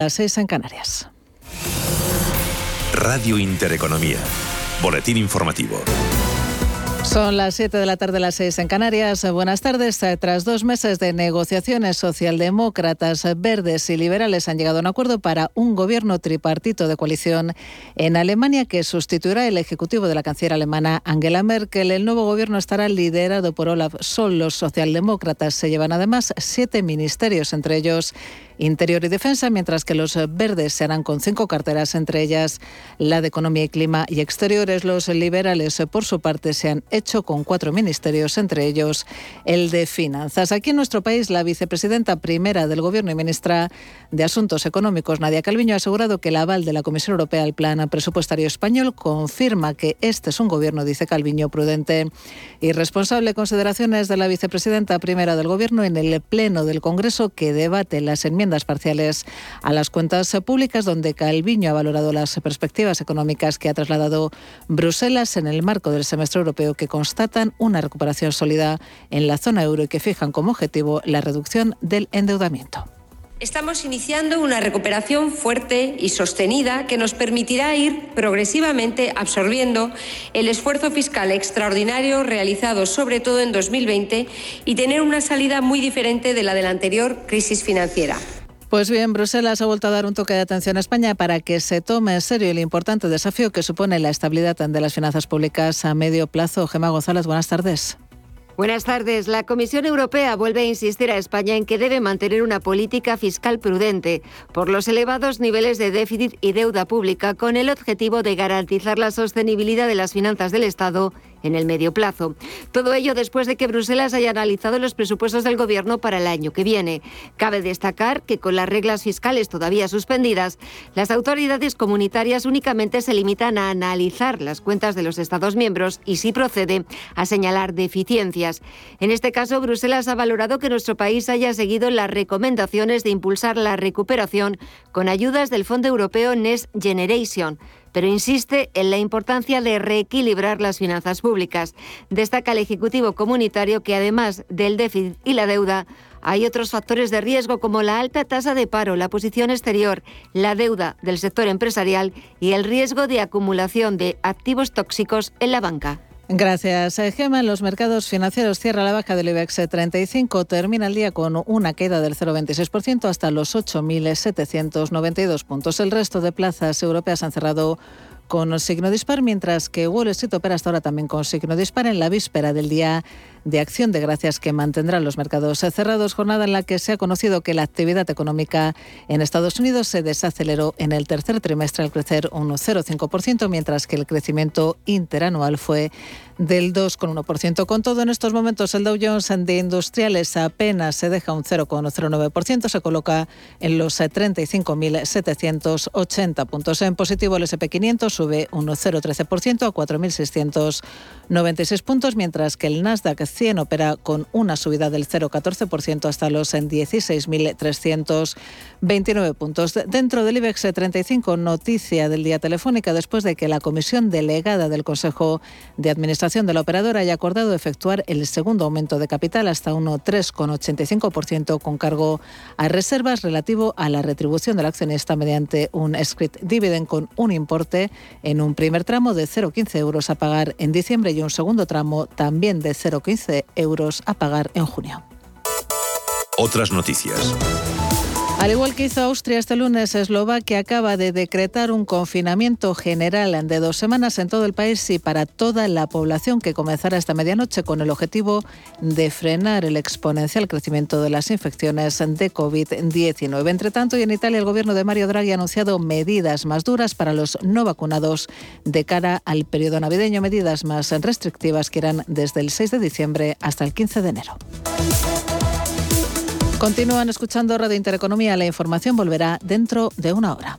Las seis en Canarias. Radio Intereconomía. Boletín informativo. Son las 7 de la tarde, las 6 en Canarias. Buenas tardes. Tras dos meses de negociaciones, socialdemócratas, verdes y liberales han llegado a un acuerdo para un gobierno tripartito de coalición en Alemania que sustituirá el ejecutivo de la canciller alemana Angela Merkel. El nuevo gobierno estará liderado por Olaf Scholz. Los socialdemócratas se llevan además siete ministerios, entre ellos Interior y Defensa, mientras que los verdes se harán con cinco carteras, entre ellas la de Economía y Clima y Exteriores. Los liberales, por su parte, se han hecho con cuatro ministerios, entre ellos el de Finanzas. Aquí en nuestro país, la vicepresidenta primera del Gobierno y ministra de Asuntos Económicos, Nadia Calviño, ha asegurado que el aval de la Comisión Europea al Plan Presupuestario Español confirma que este es un gobierno, dice Calviño, prudente y responsable. Consideraciones de la vicepresidenta primera del Gobierno en el Pleno del Congreso que debate las enmiendas parciales a las cuentas públicas, donde Calviño ha valorado las perspectivas económicas que ha trasladado Bruselas en el marco del semestre europeo, que constatan una recuperación sólida en la zona euro y que fijan como objetivo la reducción del endeudamiento. Estamos iniciando una recuperación fuerte y sostenida que nos permitirá ir progresivamente absorbiendo el esfuerzo fiscal extraordinario realizado sobre todo en 2020 y tener una salida muy diferente de la de la anterior crisis financiera. Pues bien, Bruselas ha vuelto a dar un toque de atención a España para que se tome en serio el importante desafío que supone la estabilidad de las finanzas públicas a medio plazo. Gemma González, buenas tardes. Buenas tardes. La Comisión Europea vuelve a insistir a España en que debe mantener una política fiscal prudente por los elevados niveles de déficit y deuda pública con el objetivo de garantizar la sostenibilidad de las finanzas del Estado en el medio plazo. Todo ello después de que Bruselas haya analizado los presupuestos del Gobierno para el año que viene. Cabe destacar que con las reglas fiscales todavía suspendidas, las autoridades comunitarias únicamente se limitan a analizar las cuentas de los Estados miembros y, si procede, a señalar deficiencias. En este caso, Bruselas ha valorado que nuestro país haya seguido las recomendaciones de impulsar la recuperación con ayudas del Fondo Europeo Next Generation pero insiste en la importancia de reequilibrar las finanzas públicas. Destaca el Ejecutivo Comunitario que además del déficit y la deuda, hay otros factores de riesgo como la alta tasa de paro, la posición exterior, la deuda del sector empresarial y el riesgo de acumulación de activos tóxicos en la banca. Gracias, eh, Gema. En los mercados financieros cierra la baja del IBEX 35, termina el día con una queda del 0,26% hasta los 8.792 puntos. El resto de plazas europeas han cerrado con signo dispar, mientras que Wall Street opera hasta ahora también con signo dispar en la víspera del día de acción de gracias que mantendrán los mercados cerrados, jornada en la que se ha conocido que la actividad económica en Estados Unidos se desaceleró en el tercer trimestre al crecer un 0,5%, mientras que el crecimiento interanual fue del 2,1%. Con todo, en estos momentos el Dow Jones de industriales apenas se deja un 0,09%, se coloca en los 35.780 puntos. En positivo, el SP500 sube un 0,13% a 4.696 puntos, mientras que el Nasdaq 100 opera con una subida del 0,14% hasta los 16.329 puntos. Dentro del IBEX 35, noticia del día telefónica después de que la comisión delegada del Consejo de Administración de la operadora haya acordado efectuar el segundo aumento de capital hasta un 3,85% con cargo a reservas relativo a la retribución del accionista mediante un script dividend con un importe en un primer tramo de 0,15 euros a pagar en diciembre y un segundo tramo también de 0,15 euros a pagar en junio. Otras noticias. Al igual que hizo Austria este lunes, Eslovaquia acaba de decretar un confinamiento general de dos semanas en todo el país y para toda la población que comenzará esta medianoche con el objetivo de frenar el exponencial crecimiento de las infecciones de COVID-19. Entre tanto, y en Italia, el gobierno de Mario Draghi ha anunciado medidas más duras para los no vacunados de cara al periodo navideño, medidas más restrictivas que irán desde el 6 de diciembre hasta el 15 de enero. Continúan escuchando Radio Intereconomía. La información volverá dentro de una hora.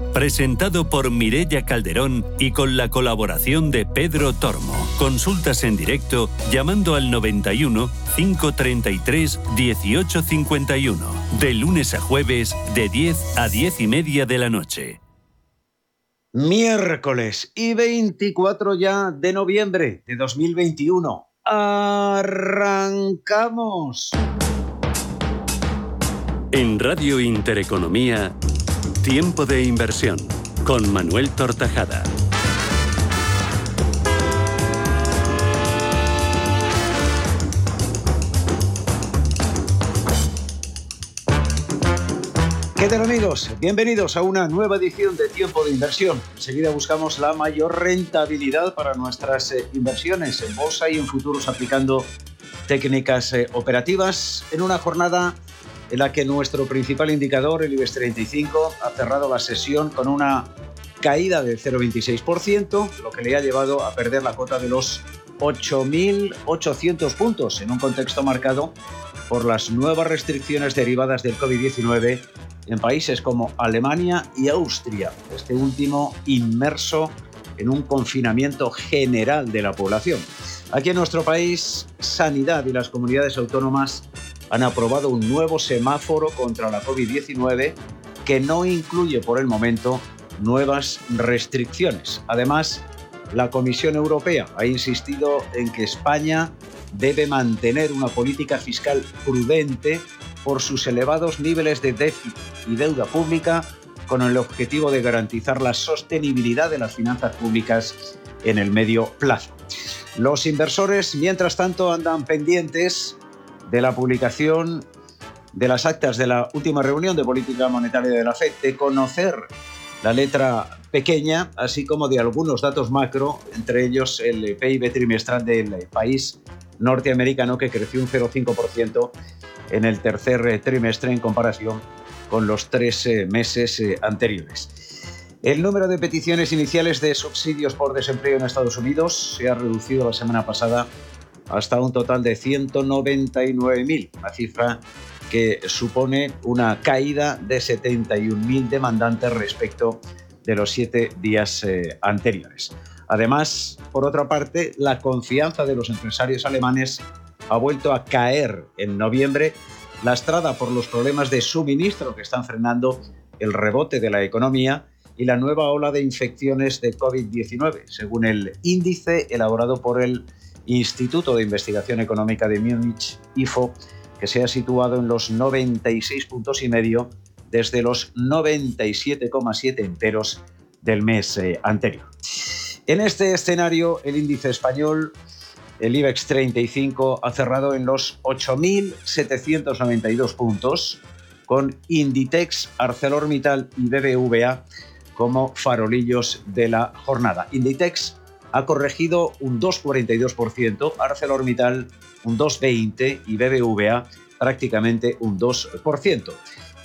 presentado por Mirella Calderón y con la colaboración de Pedro Tormo. Consultas en directo llamando al 91 533 1851, de lunes a jueves de 10 a 10 y media de la noche. Miércoles y 24 ya de noviembre de 2021. ¡Arrancamos! En Radio Intereconomía, Tiempo de Inversión, con Manuel Tortajada. ¿Qué tal amigos? Bienvenidos a una nueva edición de Tiempo de Inversión. Enseguida buscamos la mayor rentabilidad para nuestras eh, inversiones en bolsa y en futuros aplicando técnicas eh, operativas en una jornada en la que nuestro principal indicador, el IBEX 35, ha cerrado la sesión con una caída del 0,26%, lo que le ha llevado a perder la cota de los 8.800 puntos en un contexto marcado por las nuevas restricciones derivadas del COVID-19 en países como Alemania y Austria, este último inmerso en un confinamiento general de la población. Aquí en nuestro país, Sanidad y las comunidades autónomas han aprobado un nuevo semáforo contra la COVID-19 que no incluye por el momento nuevas restricciones. Además, la Comisión Europea ha insistido en que España debe mantener una política fiscal prudente por sus elevados niveles de déficit y deuda pública con el objetivo de garantizar la sostenibilidad de las finanzas públicas en el medio plazo. Los inversores, mientras tanto, andan pendientes de la publicación de las actas de la última reunión de política monetaria de la FED, de conocer la letra pequeña, así como de algunos datos macro, entre ellos el PIB trimestral del país norteamericano que creció un 0,5% en el tercer trimestre en comparación con los tres eh, meses eh, anteriores. El número de peticiones iniciales de subsidios por desempleo en Estados Unidos se ha reducido la semana pasada hasta un total de 199.000, una cifra que supone una caída de 71.000 demandantes respecto de los siete días eh, anteriores. Además, por otra parte, la confianza de los empresarios alemanes ha vuelto a caer en noviembre, lastrada por los problemas de suministro que están frenando el rebote de la economía y la nueva ola de infecciones de COVID-19, según el índice elaborado por el Instituto de Investigación Económica de Múnich, IFO, que se ha situado en los 96 puntos y medio desde los 97,7 enteros del mes eh, anterior. En este escenario, el índice español, el IBEX 35, ha cerrado en los 8.792 puntos, con Inditex, ArcelorMittal y BBVA como farolillos de la jornada. Inditex ha corregido un 2,42%, ArcelorMittal un 2,20% y BBVA prácticamente un 2%.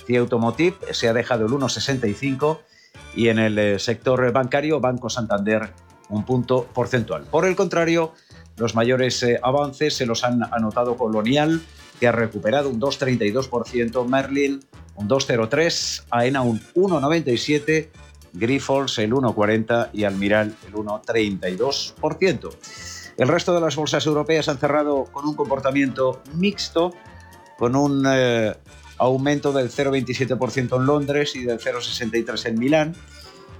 CIE Automotive se ha dejado el 1,65% y en el eh, sector bancario Banco Santander un punto porcentual. Por el contrario, Los mayores eh, avances se los han anotado Colonial, que ha recuperado un 2,32%, Merlin un 2,03%, AENA un 1,97%, Grifols el 1,40% y Almiral el 1,32%. El resto de las bolsas europeas han cerrado con un comportamiento mixto, con un eh, aumento del 0,27% en Londres y del 0,63% en Milán,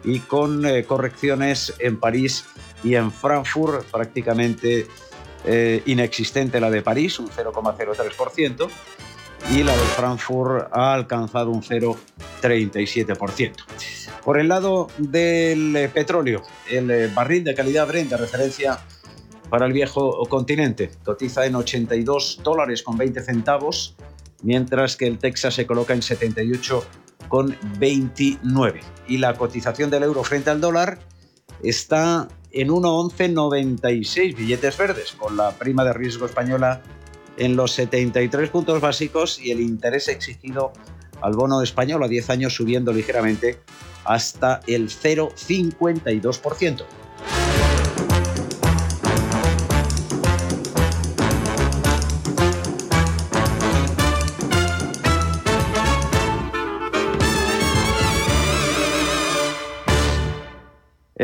y con eh, correcciones en París y en Frankfurt, prácticamente eh, inexistente la de París, un 0,03%, y la de Frankfurt ha alcanzado un 0,37%. Por el lado del petróleo, el barril de calidad Brent de referencia para el viejo continente. Cotiza en 82 dólares con 20 centavos, mientras que el Texas se coloca en 78 con 29. Y la cotización del euro frente al dólar está en 1,1196 billetes verdes, con la prima de riesgo española en los 73 puntos básicos y el interés exigido al bono español a 10 años subiendo ligeramente hasta el 0,52%.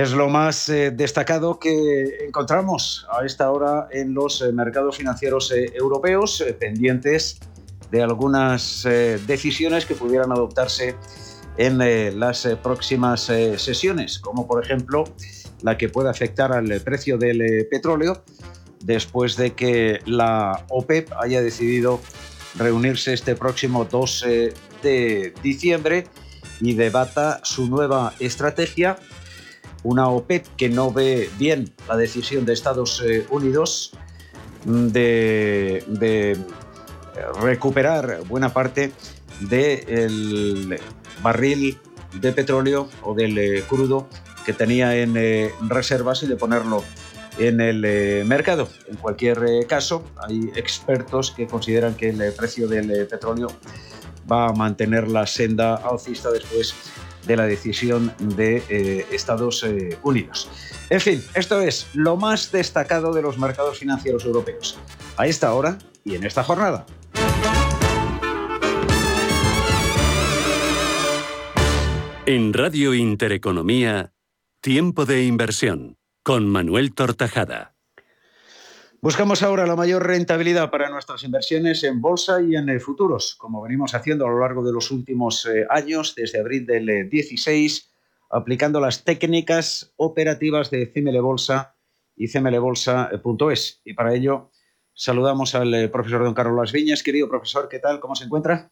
Es lo más eh, destacado que encontramos a esta hora en los eh, mercados financieros eh, europeos, pendientes de algunas decisiones que pudieran adoptarse en las próximas sesiones, como por ejemplo la que puede afectar al precio del petróleo después de que la OPEP haya decidido reunirse este próximo 2 de diciembre y debata su nueva estrategia una OPEP que no ve bien la decisión de Estados eh, Unidos de, recuperar buena parte del barril de petróleo o del eh, crudo que tenía en eh, reservas y de ponerlo en el mercado. En cualquier caso, hay expertos que consideran que el precio del petróleo va a mantener la senda alcista después de la decisión de eh, Estados eh, Unidos. En fin, esto es lo más destacado de los mercados financieros europeos, a esta hora y en esta jornada. En Radio Intereconomía, Tiempo de Inversión, con Manuel Tortajada. Buscamos ahora la mayor rentabilidad para nuestras inversiones en bolsa y en futuros, como venimos haciendo a lo largo de los últimos eh, años, desde abril del 16, eh, aplicando las técnicas operativas de CML Bolsa y cmlbolsa.es. Y para ello saludamos al eh, profesor don Carlos Las Viñas. Querido profesor, ¿qué tal? ¿Cómo se encuentra?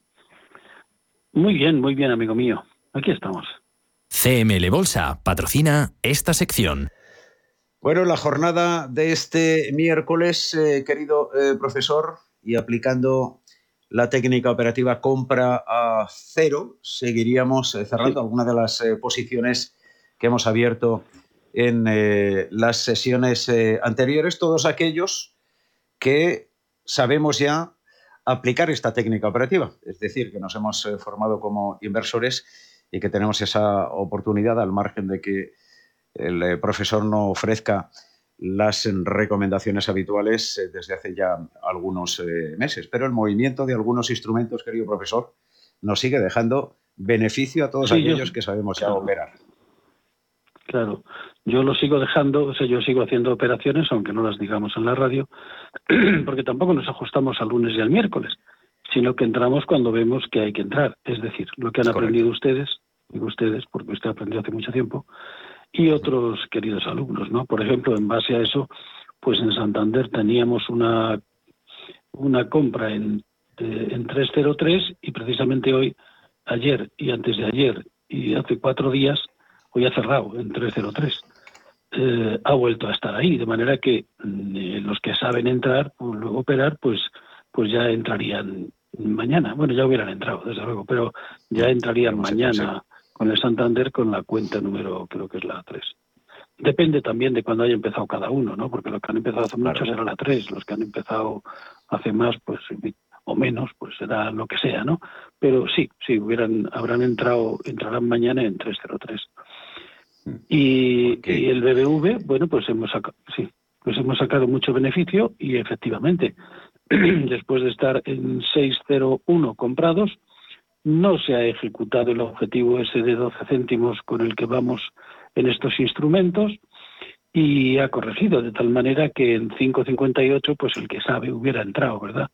Muy bien, muy bien, amigo mío. Aquí estamos. CML Bolsa patrocina esta sección. Bueno, la jornada de este miércoles, eh, querido eh, profesor, y aplicando la técnica operativa compra a cero, seguiríamos eh, cerrando algunas de las posiciones que hemos abierto en las sesiones anteriores, todos aquellos que sabemos ya aplicar esta técnica operativa, es decir, que nos hemos formado como inversores y que tenemos esa oportunidad al margen de que el eh, profesor no ofrezca las recomendaciones habituales eh, desde hace ya algunos eh, meses. Pero el movimiento de algunos instrumentos, querido profesor, nos sigue dejando beneficio a todos aquellos que sabemos ya operar. Claro, yo lo sigo dejando, o sea, yo sigo haciendo operaciones, aunque no las digamos en la radio, porque tampoco nos ajustamos al lunes y al miércoles, sino que entramos cuando vemos que hay que entrar. Es decir, lo que han aprendido ustedes, digo ustedes, porque usted aprendió hace mucho tiempo, y otros queridos alumnos, ¿no? Por ejemplo, en base a eso, pues en Santander teníamos una, una compra en, en 303 y precisamente hoy, ayer y antes de ayer y hace cuatro días, hoy ha cerrado en 303. Eh, ha vuelto a estar ahí, de manera que mm, los que saben entrar o luego operar, pues, pues ya entrarían mañana. Bueno, ya hubieran entrado, desde luego, pero ya entrarían mañana con el Santander con la cuenta número, creo que es la 3. Depende también de cuándo haya empezado cada uno, ¿no? Porque los que han empezado hace mucho será la 3, los que han empezado hace más, pues o menos, pues será lo que sea, ¿no? Pero sí, sí, hubieran, habrán entrado, entrarán mañana en 303. Mm. Y, y el BBV, bueno, pues hemos sacado, sí. pues hemos sacado mucho beneficio y efectivamente, después de estar en 601 comprados, no se ha ejecutado el objetivo ese de 12 céntimos con el que vamos en estos instrumentos y ha corregido de tal manera que en 5.58 pues el que sabe hubiera entrado, ¿verdad?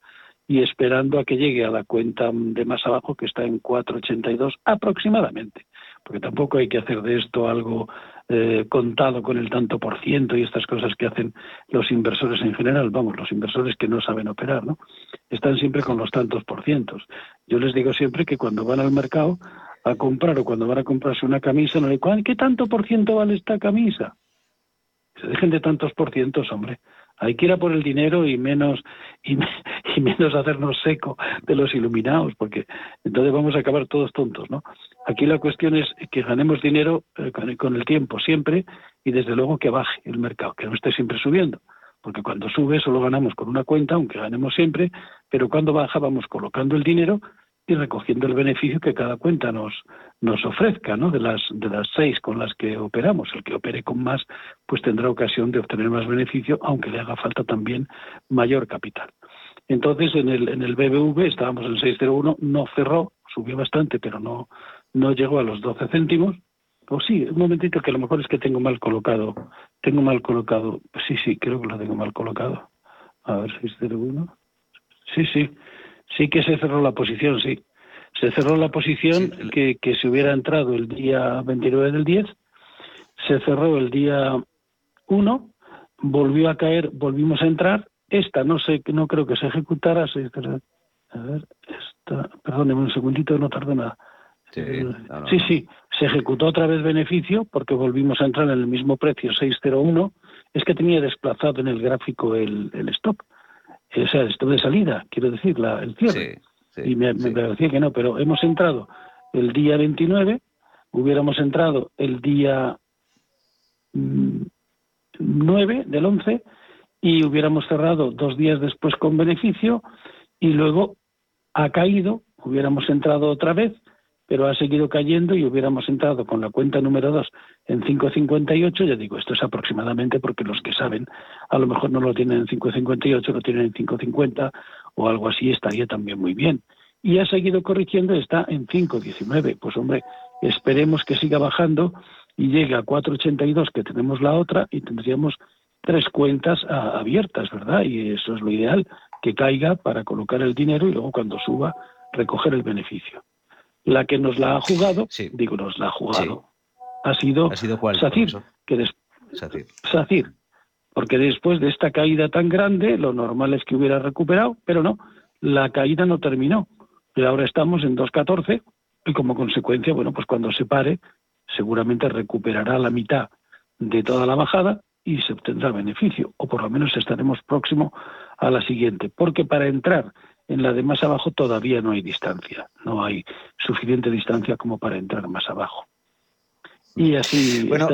Y esperando a que llegue a la cuenta de más abajo que está en 4.82 aproximadamente, porque tampoco hay que hacer de esto algo eh, contado con el tanto por ciento y estas cosas que hacen los inversores en general, vamos, los inversores que no saben operar, ¿no? Están siempre con los tantos por cientos. Yo les digo siempre que cuando van al mercado a comprar o cuando van a comprarse una camisa, no le digo, ¿qué tanto por ciento vale esta camisa? se dejen de tantos por cientos, hombre. Hay que ir a por el dinero y menos y, menos hacernos seco de los iluminados, porque entonces vamos a acabar todos tontos, ¿no? Aquí la cuestión es que ganemos dinero eh, con, el tiempo siempre y desde luego que baje el mercado, que no esté siempre subiendo, porque cuando sube solo ganamos con una cuenta, aunque ganemos siempre, pero cuando baja vamos colocando el dinero y recogiendo el beneficio que cada cuenta nos, nos ofrezca, ¿no? De las, de las seis con las que operamos. El que opere con más, pues tendrá ocasión de obtener más beneficio, aunque le haga falta también mayor capital. Entonces, en el, en el BBV estábamos en 601, no cerró, subió bastante, pero no, no llegó a los 12 céntimos. O sí, un momentito que a lo mejor es que tengo mal colocado. Tengo mal colocado. Sí, sí, creo que lo tengo mal colocado. A ver, 601. Sí, sí. Sí que se cerró la posición, sí. Se cerró la posición que, que se hubiera entrado el día 29 del 10, se cerró el día 1, volvió a caer, volvimos a entrar. Esta no sé, no creo que se ejecutara. a ver, esta, perdóneme un segundito, no tardo nada. Sí, sí, sí, se ejecutó otra vez beneficio porque volvimos a entrar en el mismo precio, 601. Es que tenía desplazado en el gráfico el, el stop o sea, esto de salida, quiero decir, la, el cierre. y me, parecía que no, pero hemos entrado el día 29, hubiéramos entrado el día 9 mm, del 11 y hubiéramos cerrado dos días después con beneficio y luego ha caído, hubiéramos entrado otra vez pero ha seguido cayendo y hubiéramos entrado con la cuenta número 2 en 5.58, ya digo, esto es aproximadamente porque los que saben a lo mejor no lo tienen en 5.58, lo tienen en 5.50 o algo así, estaría también muy bien. Y ha seguido corrigiendo, está en 5.19. Pues hombre, esperemos que siga bajando y llegue a 4.82, que tenemos la otra, y tendríamos tres cuentas abiertas, ¿verdad? Y eso es lo ideal, que caiga para colocar el dinero y luego cuando suba recoger el beneficio. La que nos la ha jugado, digo, nos la ha jugado, ha sido, Sacir, que Sacir. Porque después de esta caída tan grande, lo normal es que hubiera recuperado, pero no, la caída no terminó. Y ahora estamos en 2.14 y como consecuencia, bueno, pues cuando se pare, seguramente recuperará la mitad de toda la bajada y se obtendrá beneficio, o por lo menos estaremos próximo a la siguiente. Porque para entrar en la de más abajo todavía no hay distancia, no hay suficiente distancia como para entrar más abajo. Y así, bueno,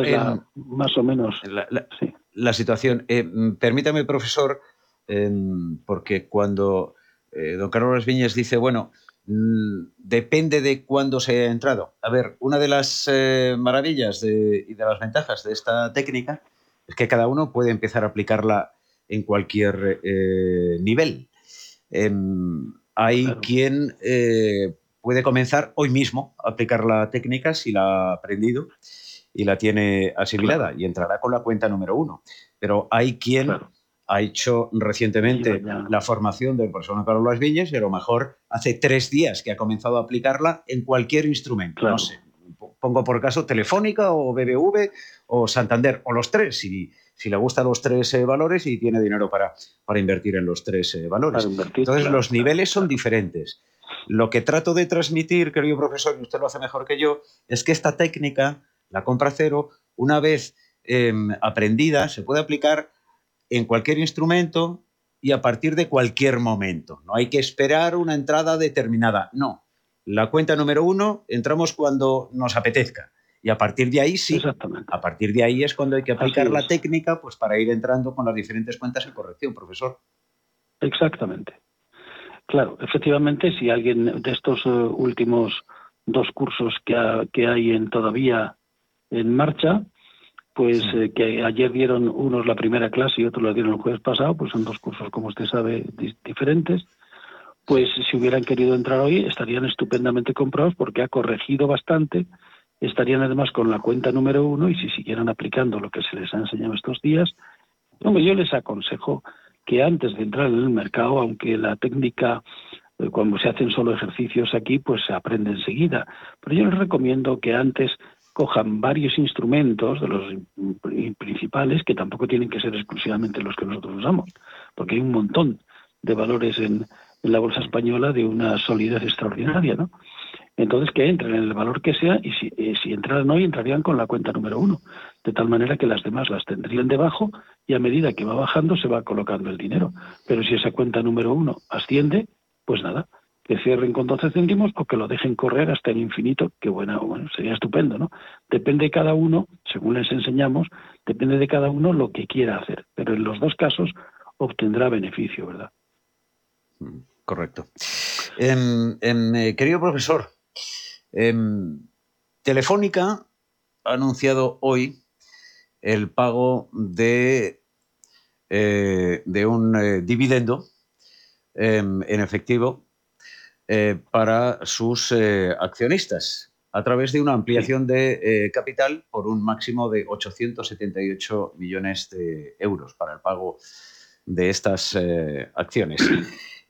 más o menos la, situación. Eh, permítame, profesor, em, porque cuando eh, don Carlos Viñas dice, bueno, mm, depende de cuándo se haya entrado. A ver, una de las eh, maravillas y de las ventajas de esta técnica es que cada uno puede empezar a aplicarla en cualquier nivel. Em, hay quien eh, puede comenzar hoy mismo a aplicar la técnica si la ha aprendido y la tiene asimilada y entrará con la cuenta número uno. Pero hay quien ha hecho recientemente la formación del profesor Carlos Las Villas y a lo mejor hace tres días que ha comenzado a aplicarla en cualquier instrumento. No sé, pongo por caso Telefónica o BBV o Santander o los tres. Si, si le gustan los tres eh, valores y tiene dinero para, para invertir en los tres eh, valores. Entonces, los niveles son diferentes. Lo que trato de transmitir, querido profesor, y usted lo hace mejor que yo, es que esta técnica, la compra cero, una vez em, aprendida, se puede aplicar en cualquier instrumento y a partir de cualquier momento. No hay que esperar una entrada determinada. No. La cuenta número uno, entramos cuando nos apetezca. Y a partir de ahí sí, a partir de ahí es cuando hay que aplicar la técnica pues para ir entrando con las diferentes cuentas en corrección, profesor. Exactamente. Claro, efectivamente, si alguien de estos eh, últimos dos cursos que, que hay en, todavía en marcha, pues eh, que ayer dieron unos la primera clase y otros la dieron el jueves pasado, pues son dos cursos, como usted sabe, diferentes, pues si hubieran querido entrar hoy estarían estupendamente comprados porque ha corregido bastante, estarían además con la cuenta número uno y si siguieran aplicando lo que se les ha enseñado estos días, hombre, yo les aconsejo que antes de entrar en el mercado, aunque la técnica eh, cuando se hacen solo ejercicios aquí, pues se aprende enseguida. Pero yo les recomiendo que antes cojan varios instrumentos de los principales que tampoco tienen que ser exclusivamente los que nosotros usamos, porque hay un montón de valores en, la bolsa española de una solidez extraordinaria, ¿no? Entonces que entren en el valor que sea y si, y si entraran hoy entrarían con la cuenta número uno, de tal manera que las demás las tendrían debajo y a medida que va bajando se va colocando el dinero. Pero si esa cuenta número uno asciende, pues nada, que cierren con 12 céntimos o que lo dejen correr hasta el infinito, que bueno, bueno, sería estupendo, ¿no? Depende de cada uno, según les enseñamos, depende de cada uno lo que quiera hacer, pero en los dos casos obtendrá beneficio, ¿verdad? Correcto. Em, em, eh, querido profesor, em, Telefónica ha anunciado hoy el pago de, eh, de un eh, dividendo en efectivo para sus accionistas a través de una ampliación de capital por un máximo de 878 millones de euros para el pago de estas acciones.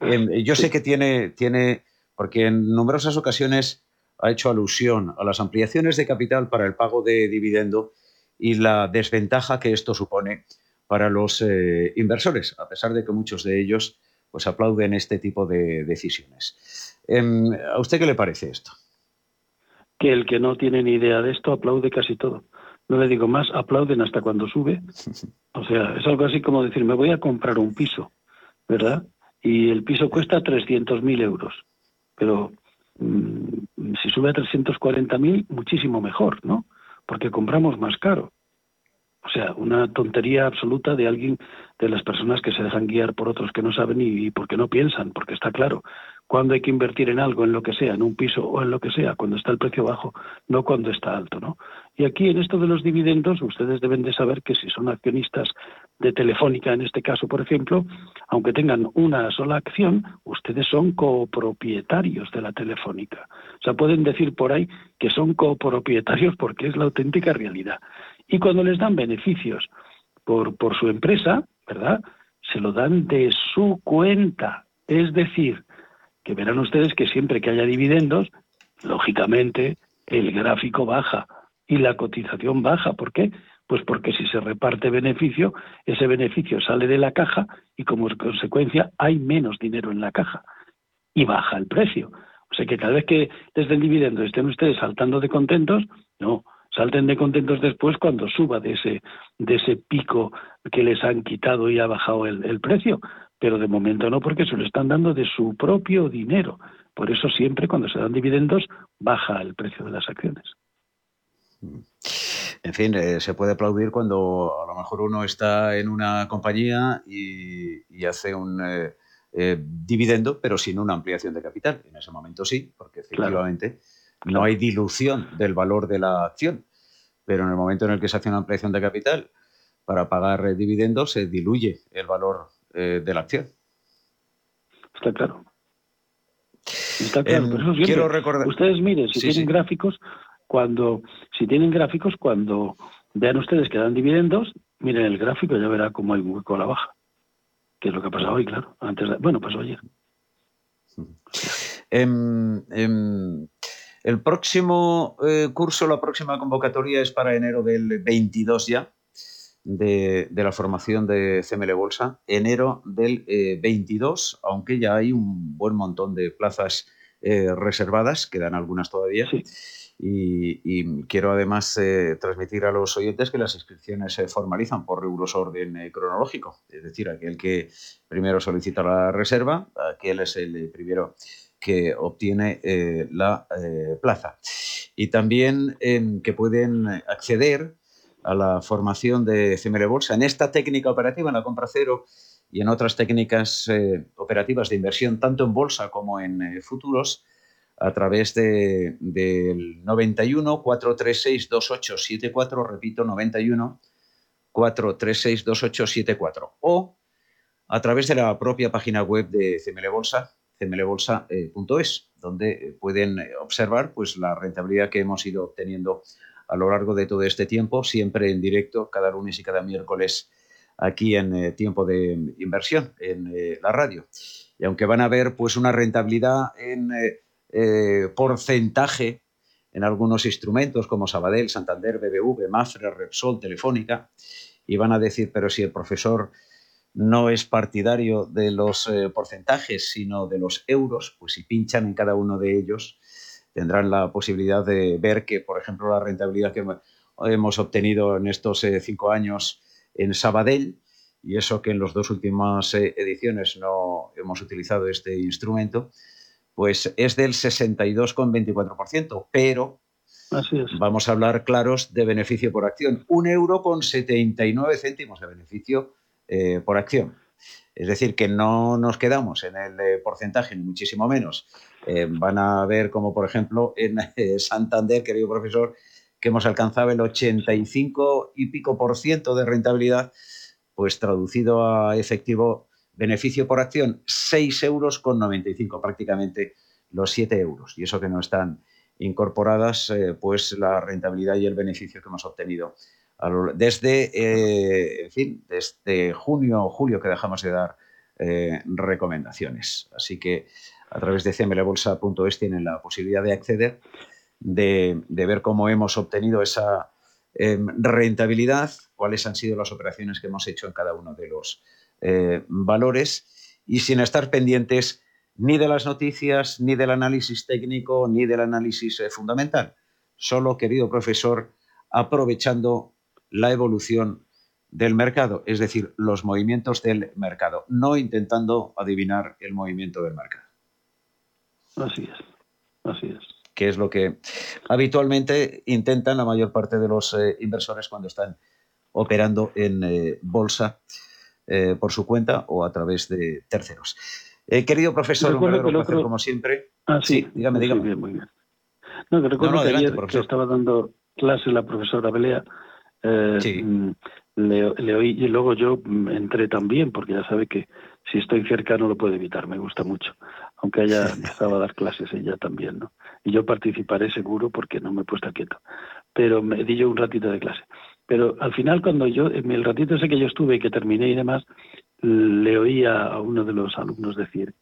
Em, yo sé que tiene, tiene, porque en numerosas ocasiones ha hecho alusión a las ampliaciones de capital para el pago de dividendo y la desventaja que esto supone para los inversores, a pesar de que muchos de ellos pues aplauden este tipo de decisiones. Em, ¿A usted qué le parece esto? Que el que no tiene ni idea de esto aplaude casi todo. No le digo más, aplauden hasta cuando sube. O sea, es algo así como decir, me voy a comprar un piso, ¿verdad? Y el piso cuesta 300.000 euros. Pero mm, si sube a 340.000, muchísimo mejor, ¿no? Porque compramos más caro. O sea, una tontería absoluta de alguien, de las personas que se dejan guiar por otros que no saben y, porque no piensan, porque está claro, cuando hay que invertir en algo, en lo que sea, en un piso o en lo que sea, cuando está el precio bajo, no cuando está alto, ¿no? Y aquí en esto de los dividendos, ustedes deben de saber que si son accionistas de Telefónica, en este caso, por ejemplo, aunque tengan una sola acción, ustedes son copropietarios de la Telefónica. O sea, pueden decir por ahí que son copropietarios porque es la auténtica realidad. Y cuando les dan beneficios por, por su empresa, ¿verdad? Se lo dan de su cuenta. Es decir, que verán ustedes que siempre que haya dividendos, lógicamente el gráfico baja y la cotización baja. ¿Por qué? Pues porque si se reparte beneficio, ese beneficio sale de la caja y como consecuencia hay menos dinero en la caja y baja el precio. O sea que cada vez que desde el dividendo estén ustedes saltando de contentos, no, salten de contentos después cuando suba de ese, de ese pico que les han quitado y ha bajado el, precio. Pero de momento no, porque se lo están dando de su propio dinero. Por eso siempre cuando se dan dividendos baja el precio de las acciones. En fin, eh, se puede aplaudir cuando a lo mejor uno está en una compañía y, hace un eh, eh, dividendo, pero sin una ampliación de capital. En ese momento sí, porque efectivamente no hay dilución del valor de la acción, pero en el momento en el que se hace una ampliación de capital para pagar dividendos, se diluye el valor de la acción. Está claro. Está claro. Em, quiero recordar... Ustedes miren, si tienen gráficos, cuando, si tienen gráficos, cuando vean ustedes que dan dividendos, miren el gráfico, ya verá cómo hay un hueco a la baja. Que es lo que ha pasado hoy, claro. Antes bueno, pasó ayer. Em, em, el próximo eh, curso, la próxima convocatoria es para enero del 22 ya, de, la formación de CML Bolsa. Enero del 22, eh, aunque ya hay un buen montón de plazas eh, reservadas, quedan algunas todavía. Y, quiero además transmitir a los oyentes que las inscripciones se formalizan por riguroso orden cronológico. Es decir, aquel que primero solicita la reserva, aquel es el primero que obtiene eh, la eh, plaza. Y también em, que pueden acceder a la formación de CML Bolsa en esta técnica operativa, en la compra cero y en otras técnicas eh, operativas de inversión, tanto en bolsa como en futuros, a través de, del 91 436 2874, repito, 91 436 2874, o a través de la propia página web de CML Bolsa, cmlbolsa.es, donde pueden observar pues, la rentabilidad que hemos ido obteniendo a lo largo de todo este tiempo, siempre en directo, cada lunes y cada miércoles aquí en eh, tiempo de inversión en eh, la radio. Y aunque van a ver pues una rentabilidad en eh, porcentaje en algunos instrumentos como Sabadell, Santander, BBV, Mafre, Repsol, Telefónica, y van a decir, pero si el profesor no es partidario de los porcentajes, sino de los euros, pues si pinchan en cada uno de ellos, tendrán la posibilidad de ver que, por ejemplo, la rentabilidad que hemos obtenido en estos cinco años en Sabadell, y eso que en las dos últimas eh, ediciones no hemos utilizado este instrumento, pues es del 62,24%, pero vamos a hablar claros de beneficio por acción. Un euro con 79 céntimos de beneficio eh, por acción. Es decir, que no nos quedamos en el eh, porcentaje, ni muchísimo menos. van a ver como, por ejemplo, en Santander, querido profesor, que hemos alcanzado el 85 y pico por ciento de rentabilidad, pues traducido a efectivo beneficio por acción, 6 euros con 95, prácticamente los 7 euros. Y eso que no están incorporadas, eh, pues la rentabilidad y el beneficio que hemos obtenido desde, eh, en fin, desde junio o julio que dejamos de dar eh, recomendaciones. Así que a través de cmlbolsa.es tienen la posibilidad de acceder de, ver cómo hemos obtenido esa em, rentabilidad, cuáles han sido las operaciones que hemos hecho en cada uno de los eh, valores y sin estar pendientes ni de las noticias, ni del análisis técnico, ni del análisis eh, fundamental. Solo, querido profesor, aprovechando la evolución del mercado, es decir, los movimientos del mercado, no intentando adivinar el movimiento del mercado. Así es, así es que es lo que habitualmente intentan la mayor parte de los eh, inversores cuando están operando en eh, bolsa eh, por su cuenta o a través de terceros. querido profesor, un como siempre. Ah, sí, dígame, dígame. muy bien. No, que recuerdo que ayer que estaba dando clase la profesora Belea, mm, le, le, oí y luego yo mm, entré también, porque ya sabe que si estoy cerca no lo puedo evitar, me gusta mucho, aunque haya empezado a dar clases ella también, ¿no? Y yo participaré seguro porque no me he puesto quieto, pero me di yo un ratito de clase. Pero al final cuando yo, en el ratito ese que yo estuve y que terminé y demás, le oía a uno de los alumnos decir,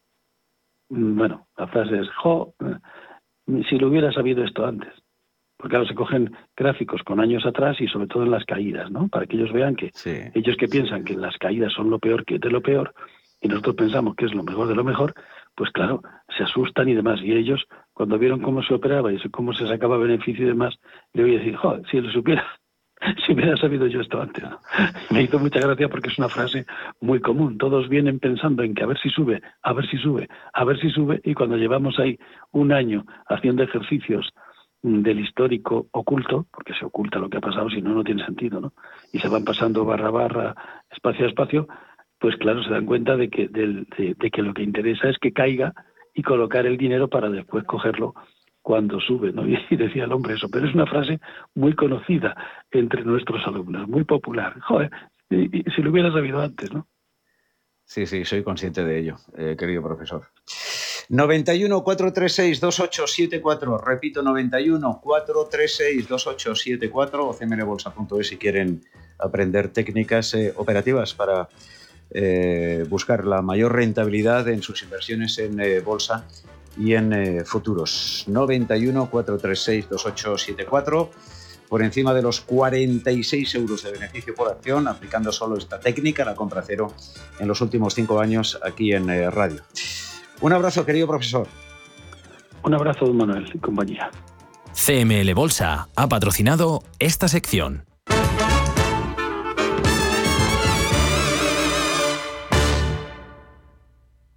mm, bueno, la frase es, jo, eh, si lo hubiera sabido esto antes. Porque claro, se cogen gráficos con años atrás y sobre todo en las caídas, ¿no? Para que ellos vean que ellos que piensan que las caídas son lo peor que de lo peor, y nosotros pensamos que es lo mejor de lo mejor, pues claro, se asustan y demás. Y ellos, cuando vieron cómo se operaba y cómo se sacaba beneficio y demás, le voy a decir, joder, si lo supiera, si hubiera sabido yo esto antes. Me hizo mucha gracia porque es una frase muy común. Todos vienen pensando en que a ver si sube, a ver si sube, a ver si sube, y cuando llevamos ahí un año haciendo ejercicios del histórico oculto, porque se oculta lo que ha pasado, si no, no tiene sentido, ¿no? Y se van pasando barra a barra, espacio a espacio, pues claro, se dan cuenta de que, de, que lo que interesa es que caiga y colocar el dinero para después cogerlo cuando sube, ¿no? Y decía el hombre eso, pero es una frase muy conocida entre nuestros alumnos, muy popular. Joder, y, si lo hubiera sabido antes, ¿no? Sí, sí, soy consciente de ello, eh, querido profesor. 91 436 2874, repito, 91 436 2874 o cmlbolsa.es si quieren aprender técnicas eh, operativas para eh, buscar la mayor rentabilidad en sus inversiones en bolsa y en eh, futuros. 91 436 2874 por encima de los 46 euros de beneficio por acción, aplicando solo esta técnica, la compra cero, en los últimos cinco años aquí en radio. Un abrazo, querido profesor. Un abrazo, don Manuel y compañía. CML Bolsa ha patrocinado esta sección.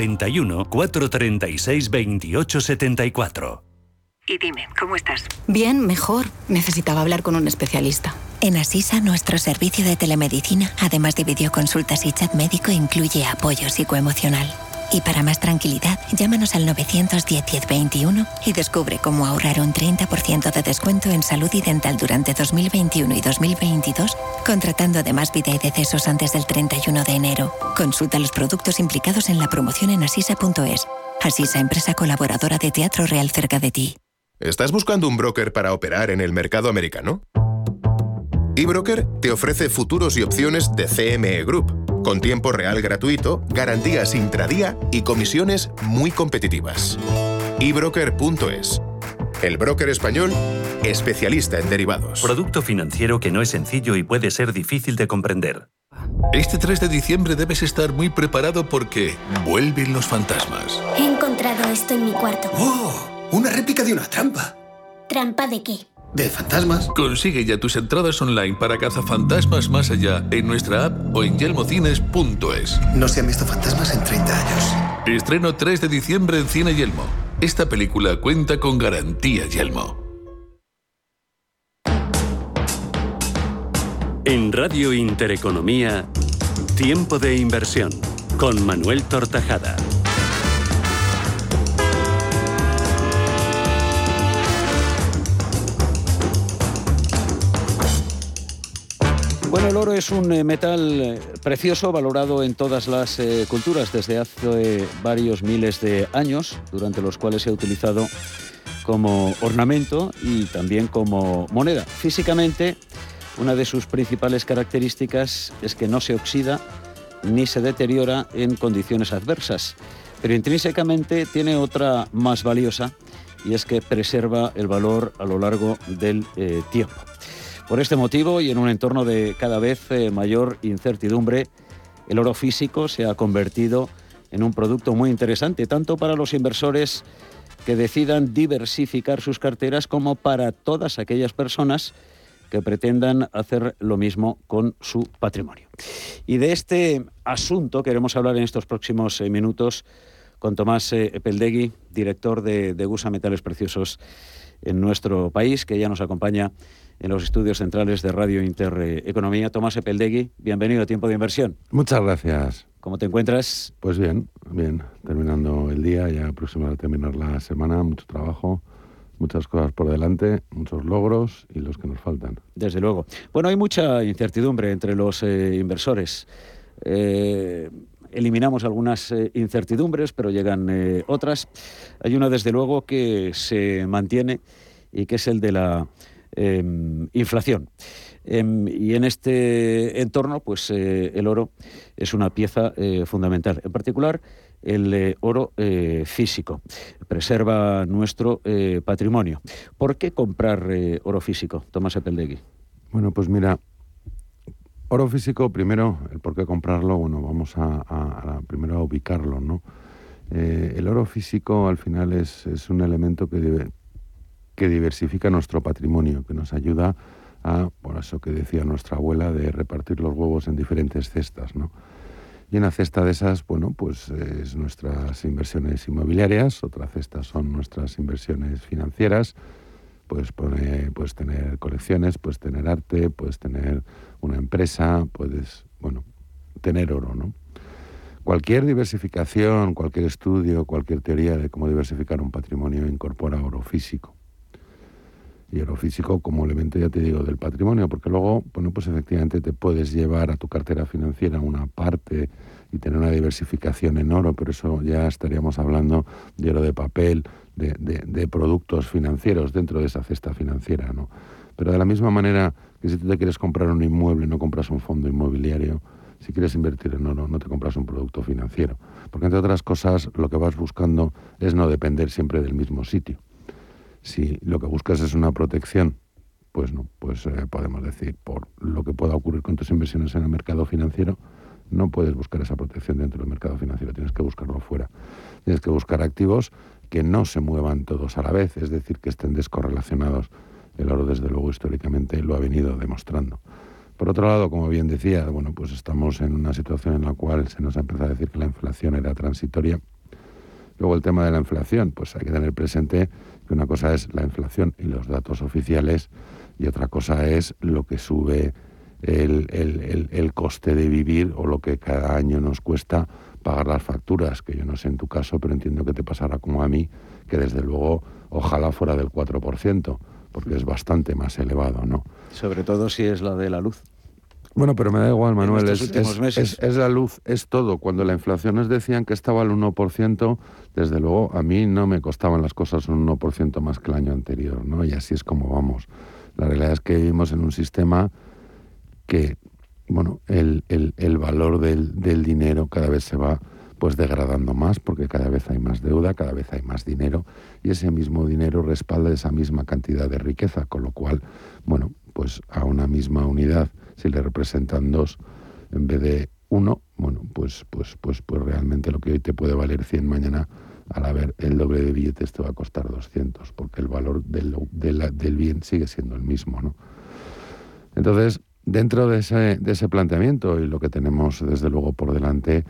91 436 28 74. Y dime, ¿cómo estás? Bien, mejor. Necesitaba hablar con un especialista. En Asisa, nuestro servicio de telemedicina, además de videoconsultas y chat médico, incluye apoyo psicoemocional. Y para más tranquilidad, llámanos al 910-1021 y descubre cómo ahorrar un 30% de descuento en salud y dental durante 2021 y 2022, contratando además vida y decesos antes del 31 de enero. Consulta los productos implicados en la promoción en asisa.es. Asisa, empresa colaboradora de Teatro Real cerca de ti. ¿Estás buscando un broker para operar en el mercado americano? eBroker te ofrece futuros y opciones de CME Group con tiempo real gratuito, garantías intradía y comisiones muy competitivas. ebroker.es. El broker español especialista en derivados. Producto financiero que no es sencillo y puede ser difícil de comprender. Este 3 de diciembre debes estar muy preparado porque vuelven los fantasmas. He encontrado esto en mi cuarto. ¡Oh! Una réplica de una trampa. ¿Trampa de qué? De fantasmas. Consigue ya tus entradas online para cazafantasmas más allá en nuestra app o en yelmocines.es. No se han visto fantasmas en 30 años. Estreno 3 de diciembre en Cine Yelmo. Esta película cuenta con garantía Yelmo. En Radio Intereconomía, Tiempo de Inversión, con Manuel Tortajada. Bueno, el oro es un eh, metal eh, precioso valorado en todas las eh, culturas desde hace varios miles de años, durante los cuales se ha utilizado como ornamento y también como moneda. Físicamente, una de sus principales características es que no se oxida ni se deteriora en condiciones adversas, pero intrínsecamente tiene otra más valiosa y es que preserva el valor a lo largo del tiempo. Por este motivo y en un entorno de cada vez eh, mayor incertidumbre, el oro físico se ha convertido en un producto muy interesante, tanto para los inversores que decidan diversificar sus carteras como para todas aquellas personas que pretendan hacer lo mismo con su patrimonio. Y de este asunto queremos hablar en estos próximos eh, minutos con Tomás eh, Peldegui, director de, de Gusa Metales Preciosos en nuestro país, que ya nos acompaña en los estudios centrales de Radio Intereconomía. Tomás Epeldegui, bienvenido a Tiempo de Inversión. Muchas gracias. ¿Cómo te encuentras? Pues bien, bien. Terminando el día, ya próximo a terminar la semana, mucho trabajo, muchas cosas por delante, muchos logros y los que nos faltan. Desde luego. Bueno, hay mucha incertidumbre entre los eh, inversores. Eh, eliminamos algunas eh, incertidumbres, pero llegan otras. Hay una, desde luego, que se mantiene y que es el de la Em, inflación. Em, y en este entorno, pues eh, el oro es una pieza eh, fundamental. En particular, el eh, oro físico. Preserva nuestro patrimonio. ¿Por qué comprar oro físico, Tomás Epeldegui? Bueno, pues mira, oro físico, primero, el por qué comprarlo, bueno, vamos a, primero a ubicarlo, ¿no? el oro físico al final es, es un elemento que debe, que diversifica nuestro patrimonio, que nos ayuda a, por eso que decía nuestra abuela, de repartir los huevos en diferentes cestas, ¿no? Y una cesta de esas, bueno, pues es nuestras inversiones inmobiliarias, otra cesta son nuestras inversiones financieras, pues puedes tener colecciones, puedes tener arte, puedes tener una empresa, puedes, bueno, tener oro, ¿no? Cualquier diversificación, cualquier estudio, cualquier teoría de cómo diversificar un patrimonio incorpora oro físico y oro físico como elemento, ya te digo, del patrimonio, porque luego, bueno, pues efectivamente te puedes llevar a tu cartera financiera una parte y tener una diversificación en oro, pero eso ya estaríamos hablando de oro de papel, de, de, productos financieros dentro de esa cesta financiera, ¿no? Pero de la misma manera que si tú te quieres comprar un inmueble, no compras un fondo inmobiliario, si quieres invertir en oro, no te compras un producto financiero. Porque entre otras cosas, lo que vas buscando es no depender siempre del mismo sitio. Si lo que buscas es una protección, pues no, pues eh, podemos decir, por lo que pueda ocurrir con tus inversiones en el mercado financiero, no puedes buscar esa protección dentro del mercado financiero, tienes que buscarlo fuera. Tienes que buscar activos que no se muevan todos a la vez, es decir, que estén descorrelacionados. El oro, desde luego, históricamente lo ha venido demostrando. Por otro lado, como bien decía, bueno, pues estamos en una situación en la cual se nos ha empezado a decir que la inflación era transitoria. Luego el tema de la inflación, pues hay que tener presente que una cosa es la inflación y los datos oficiales y otra cosa es lo que sube el, coste de vivir o lo que cada año nos cuesta pagar las facturas, que yo no sé en tu caso, pero entiendo que te pasará como a mí, que desde luego ojalá fuera del 4%, porque es bastante más elevado, ¿no? Sobre todo si es la de la luz. Bueno, pero me da igual, Manuel. Es, es, la luz, es todo. Cuando la inflación nos decían que estaba al 1%, desde luego a mí no me costaban las cosas un 1% más que el año anterior, ¿no? Y así es como vamos. La realidad es que vivimos en un sistema que bueno, el, el, valor del, del, dinero cada vez se va pues degradando más porque cada vez hay más deuda, cada vez hay más dinero y ese mismo dinero respalda esa misma cantidad de riqueza, con lo cual, bueno, pues a una misma unidad, si le representan dos en vez de uno, bueno, pues, pues, pues, pues realmente lo que hoy te puede valer 100 mañana al haber el doble de billetes te va a costar 200, porque el valor del, del bien sigue siendo el mismo, ¿no? Entonces, Dentro de ese, de ese planteamiento y lo que tenemos desde luego por delante,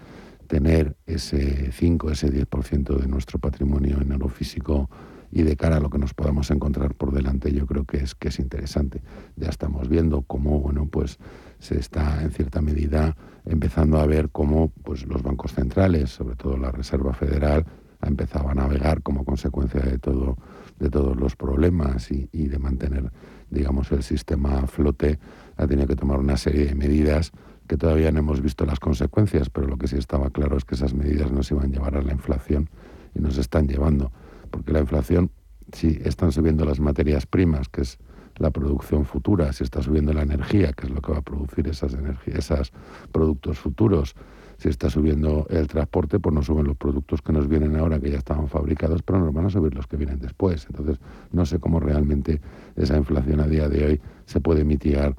tener ese 5, ese 10% de nuestro patrimonio en oro físico y de cara a lo que nos podamos encontrar por delante, yo creo que es, que es interesante. Ya estamos viendo cómo, bueno, pues se está en cierta medida empezando a ver cómo pues, los bancos centrales, sobre todo la Reserva Federal, ha empezado a navegar como consecuencia de todo de todos los problemas y, de mantener digamos el sistema a flote ha tenido que tomar una serie de medidas que todavía no hemos visto las consecuencias, pero lo que sí estaba claro es que esas medidas nos iban a llevar a la inflación y nos están llevando, porque la inflación, si están subiendo las materias primas, que es la producción futura, si está subiendo la energía, que es lo que va a producir esas energías, esos productos futuros, si está subiendo el transporte, pues no suben los productos que nos vienen ahora, que ya estaban fabricados, pero nos van a subir los que vienen después. Entonces, no sé cómo realmente esa inflación a día de hoy se puede mitigar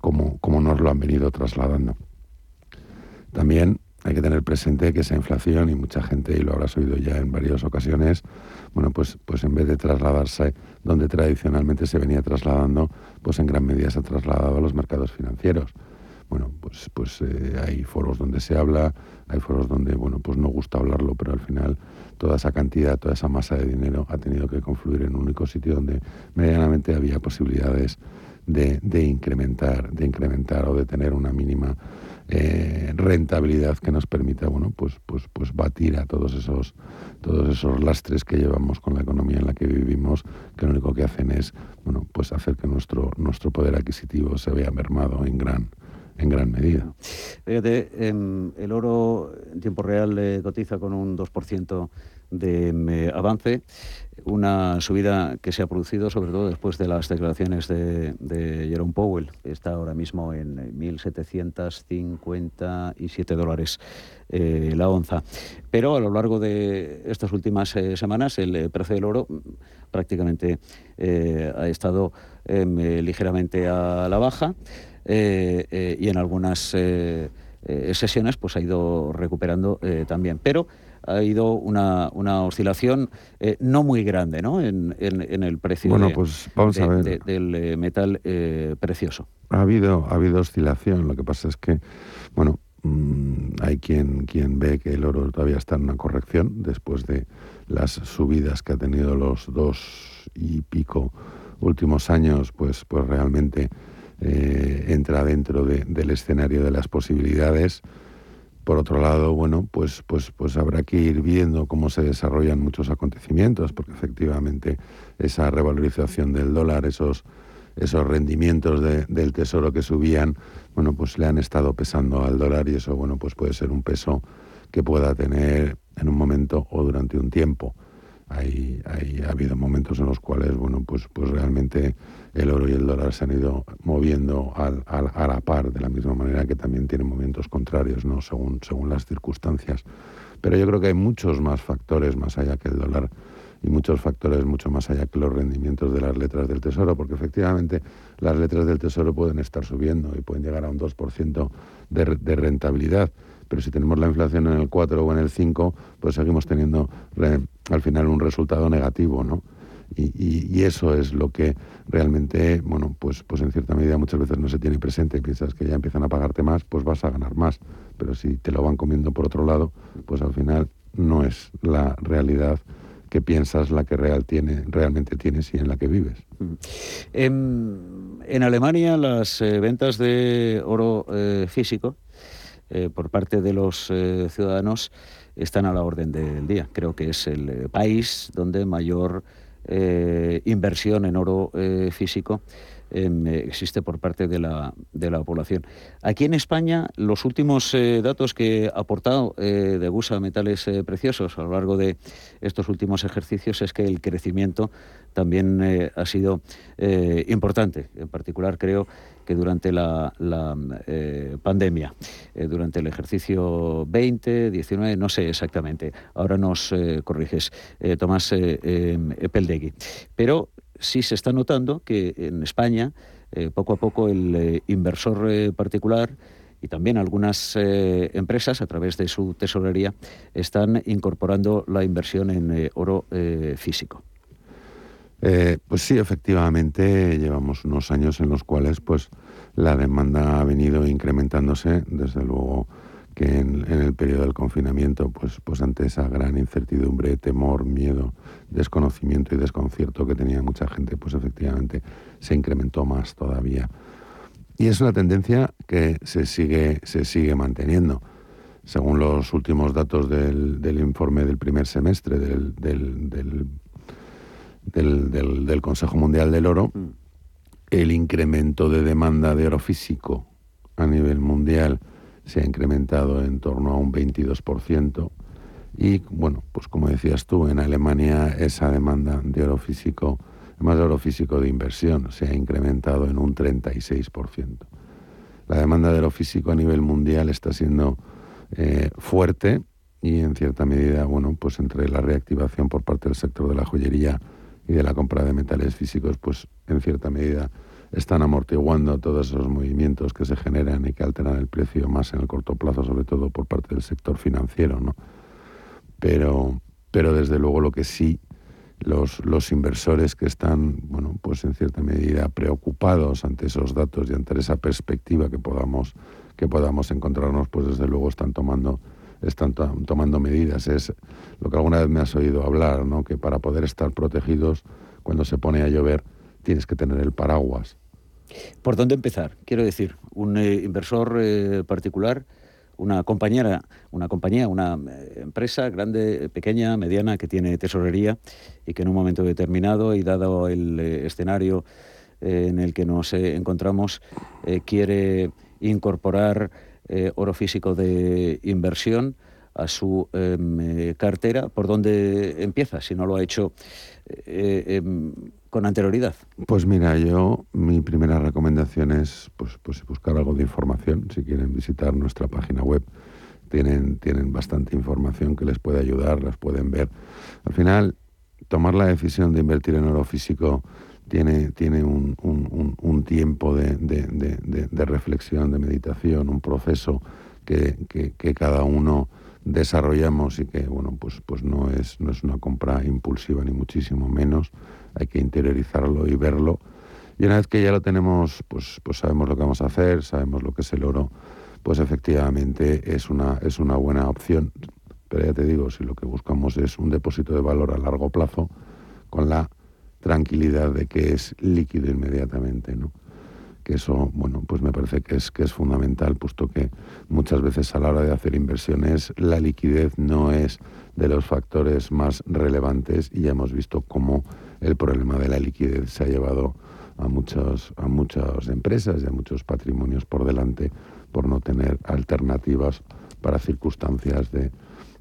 como, como nos lo han venido trasladando. También hay que tener presente que esa inflación, y mucha gente, y lo habrás oído ya en varias ocasiones, bueno, pues, pues en vez de trasladarse donde tradicionalmente se venía trasladando, pues en gran medida se ha trasladado a los mercados financieros. Bueno, pues, pues eh, hay foros donde se habla, hay foros donde, bueno, pues no gusta hablarlo, pero al final toda esa cantidad, toda esa masa de dinero ha tenido que confluir en un único sitio donde medianamente había posibilidades de, incrementar, de incrementar o de tener una mínima eh, rentabilidad que nos permita bueno pues pues pues batir a todos esos todos esos lastres que llevamos con la economía en la que vivimos que lo único que hacen es bueno pues hacer que nuestro nuestro poder adquisitivo se vea mermado en gran en gran medida. Fíjate, em, el oro en tiempo real eh, cotiza con un 2% de em, avance, una subida que se ha producido sobre todo después de las declaraciones de, Jerome Powell, está ahora mismo en 1.757 dólares eh, la onza. Pero a lo largo de estas últimas eh, semanas el precio del oro prácticamente ha estado em, ligeramente a la baja. Eh, eh, y en algunas eh, sesiones pues ha ido recuperando también. Pero ha ido una, una oscilación no muy grande ¿no? En, en, el precio pues vamos a ver. del metal precioso. Ha habido, ha habido oscilación, lo que pasa es que, bueno, mm, hay quien, quien ve que el oro todavía está en una corrección después de las subidas que ha tenido los dos y pico últimos años, pues, pues realmente eh, entra dentro del escenario de las posibilidades. Por otro lado, bueno, pues, pues, pues habrá que ir viendo cómo se desarrollan muchos acontecimientos, porque efectivamente esa revalorización del dólar, esos, esos rendimientos del tesoro que subían, bueno, pues le han estado pesando al dólar y eso, bueno, pues puede ser un peso que pueda tener en un momento o durante un tiempo. Hay, hay, ha habido momentos en los cuales, bueno, pues, pues realmente el oro y el dólar se han ido moviendo a la par, de la misma manera que también tienen movimientos contrarios, ¿no? según, según las circunstancias. Pero yo creo que hay muchos más factores más allá que el dólar y muchos factores mucho más allá que los rendimientos de las letras del Tesoro, porque efectivamente las letras del Tesoro pueden estar subiendo y pueden llegar a un 2% de, de rentabilidad, pero si tenemos la inflación en el 4 o en el 5, pues seguimos teniendo al final un resultado negativo, ¿no? Y, eso es lo que realmente, bueno, pues, pues en cierta medida muchas veces no se tiene presente. Piensas que ya empiezan a pagarte más, pues vas a ganar más. Pero si te lo van comiendo por otro lado, pues al final no es la realidad que piensas la que real tiene, realmente tienes y en la que vives. Mm. En, Alemania las eh, ventas de oro eh, físico eh, por parte de los ciudadanos están a la orden del día. Creo que es el país donde mayor eh, inversión en oro eh, físico em, existe por parte de la, de la, población. Aquí en España, los últimos eh, datos que ha aportado de Gusa Metales Preciosos a lo largo de estos últimos ejercicios es que el crecimiento también ha sido importante. En particular, creo que durante la, eh, pandemia, eh, durante el ejercicio 20, 19, no sé exactamente, ahora nos eh, corriges, Tomás Peldegui. Pero sí se está notando que en España, poco a poco, el inversor particular y también algunas empresas, a través de su tesorería, están incorporando la inversión en oro físico. Eh, pues sí, efectivamente, llevamos unos años en los cuales pues la demanda ha venido incrementándose, desde luego que en, el periodo del confinamiento, pues, pues ante esa gran incertidumbre, temor, miedo, desconocimiento y desconcierto que tenía mucha gente, pues efectivamente se incrementó más todavía. Y es una tendencia que se sigue, se sigue manteniendo. Según los últimos datos del, informe del primer semestre del, del del, del, Consejo Mundial del Oro, mm. el incremento de demanda de oro físico a nivel mundial se ha incrementado en torno a un 22%. Y bueno, pues como decías tú, en Alemania esa demanda de oro físico, además de oro físico de inversión, se ha incrementado en un 36%. La demanda de oro físico a nivel mundial está siendo eh, fuerte y en cierta medida, bueno, pues entre la reactivación por parte del sector de la joyería y de la compra de metales físicos, pues en cierta medida están amortiguando todos esos movimientos que se generan y que alteran el precio más en el corto plazo, sobre todo por parte del sector financiero, ¿no? Pero, pero desde luego lo que sí los, los inversores que están, bueno, pues en cierta medida preocupados ante esos datos y ante esa perspectiva que podamos, que podamos encontrarnos, pues desde luego están tomando están tomando medidas. Es lo que alguna vez me has oído hablar, ¿no? que para poder estar protegidos cuando se pone a llover tienes que tener el paraguas. ¿Por dónde empezar? Quiero decir, un eh, inversor eh, particular, una compañera, una compañía, una eh, empresa grande, pequeña, mediana, que tiene tesorería y que en un momento determinado y dado el escenario en el que nos encontramos, quiere incorporar oro físico de inversión a su em, cartera, ¿por dónde empieza si no lo ha hecho em, con anterioridad? Pues mira, yo mi primera recomendación es pues, pues buscar algo de información. Si quieren visitar nuestra página web, tienen, tienen bastante información que les puede ayudar, las pueden ver. Al final, tomar la decisión de invertir en oro físico tiene, tiene un, un, tiempo de, reflexión, de meditación, un proceso que, que, cada uno desarrollamos y que bueno pues pues no es no es una compra impulsiva ni muchísimo menos. Hay que interiorizarlo y verlo. Y una vez que ya lo tenemos pues pues sabemos lo que vamos a hacer sabemos lo que es el oro pues efectivamente es una es una buena opción. Pero ya te digo si lo que buscamos es un depósito de valor a largo plazo con la tranquilidad de que es líquido inmediatamente, ¿no? Que eso, bueno, pues me parece que es, que es fundamental, puesto que muchas veces a la hora de hacer inversiones la liquidez no es de los factores más relevantes y ya hemos visto cómo el problema de la liquidez se ha llevado a, a muchas empresas y a muchos patrimonios por delante por no tener alternativas para circunstancias de,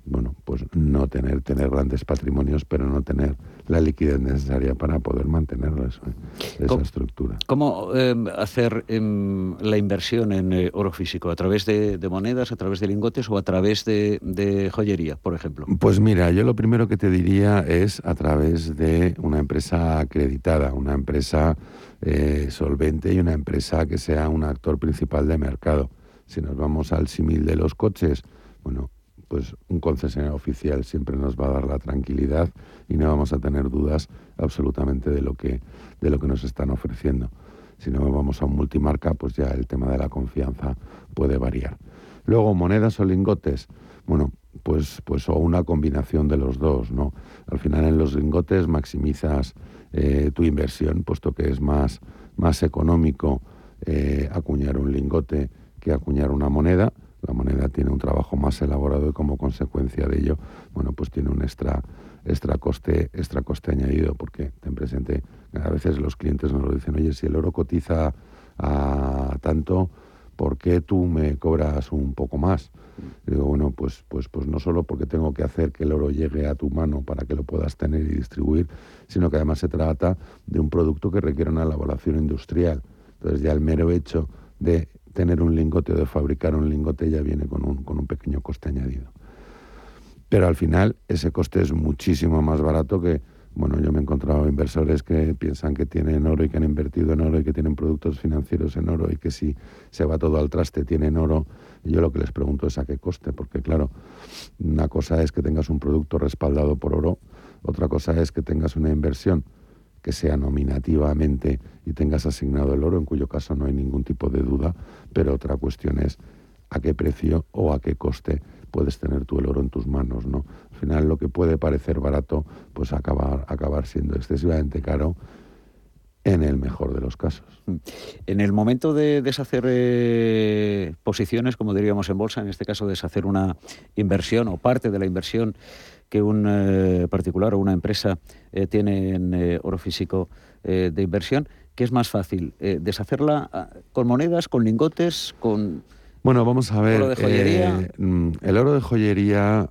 bueno, pues no tener, tener grandes patrimonios, pero no tener la liquidez necesaria para poder mantener esa, esa estructura. ¿Cómo eh, hacer em, la inversión en eh, oro físico? ¿A través de, monedas, a través de lingotes o a través de, joyería, por ejemplo? Pues mira, yo lo primero que te diría es a través de una empresa acreditada, una empresa eh, solvente y una empresa que sea un actor principal de mercado. Si nos vamos al símil de los coches, bueno, pues un concesionario oficial siempre nos va a dar la tranquilidad y no vamos a tener dudas absolutamente de lo que, de lo que nos están ofreciendo. Si no vamos a un multimarca, pues ya el tema de la confianza puede variar. Luego, monedas o lingotes, bueno, pues, pues o una combinación de los dos, ¿no? Al final en los lingotes maximizas eh, tu inversión, puesto que es más, más económico eh, acuñar un lingote que acuñar una moneda la moneda tiene un trabajo más elaborado y como consecuencia de ello, bueno, pues tiene un extra, extra coste, extra coste añadido, porque ten presente, a veces los clientes nos lo dicen, oye, si el oro cotiza a tanto, ¿por qué tú me cobras un poco más? digo, bueno, pues, pues, pues no solo porque tengo que hacer que el oro llegue a tu mano para que lo puedas tener y distribuir, sino que además se trata de un producto que requiere una elaboración industrial. Entonces ya el mero hecho de tener un lingote o de fabricar un lingote ya viene con un, con un pequeño coste añadido. Pero al final ese coste es muchísimo más barato que, bueno, yo me he encontrado inversores que piensan que tienen oro y que han invertido en oro y que tienen productos financieros en oro y que si se va todo al traste tienen oro. Y yo lo que les pregunto es a qué coste, porque claro, una cosa es que tengas un producto respaldado por oro, otra cosa es que tengas una inversión que sea nominativamente y tengas asignado el oro, en cuyo caso no hay ningún tipo de duda, pero otra cuestión es a qué precio o a qué coste puedes tener tú el oro en tus manos, ¿no? Al final lo que puede parecer barato, pues acabar, siendo excesivamente caro en el mejor de los casos. Mm. En el momento de deshacer eh, posiciones, como diríamos en bolsa, en este caso deshacer una inversión o parte de la inversión que un eh, particular o una empresa eh, tiene en oro físico de inversión, ¿qué es más fácil? ¿Deshacerla ah, con monedas, con lingotes, con... Bueno, vamos a ver. ¿Oro de joyería? Mm, el oro de joyería,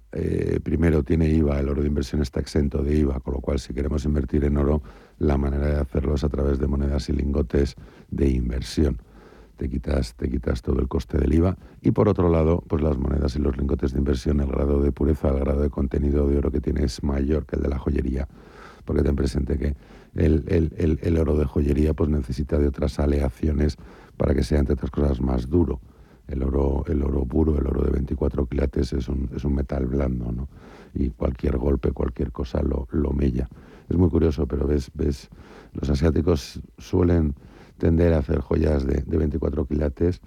primero, tiene IVA, el oro de inversión está exento de IVA, con lo cual, si queremos invertir en oro, la manera de hacerlo es a través de monedas y lingotes de inversión te quitas, te quitas todo el coste del IVA. Y por otro lado, pues las monedas y los lingotes de inversión, el grado de pureza, el grado de contenido de oro que tiene es mayor que el de la joyería. Porque ten presente que el, el, el, oro de joyería pues necesita de otras aleaciones para que sea, entre otras cosas, más duro. El oro, el oro puro, el oro de 24 quilates es un, es un metal blando, ¿no? Y cualquier golpe, cualquier cosa lo, lo mella. Es muy curioso, pero ves, ves, los asiáticos suelen tender a hacer joyas de, 24 quilates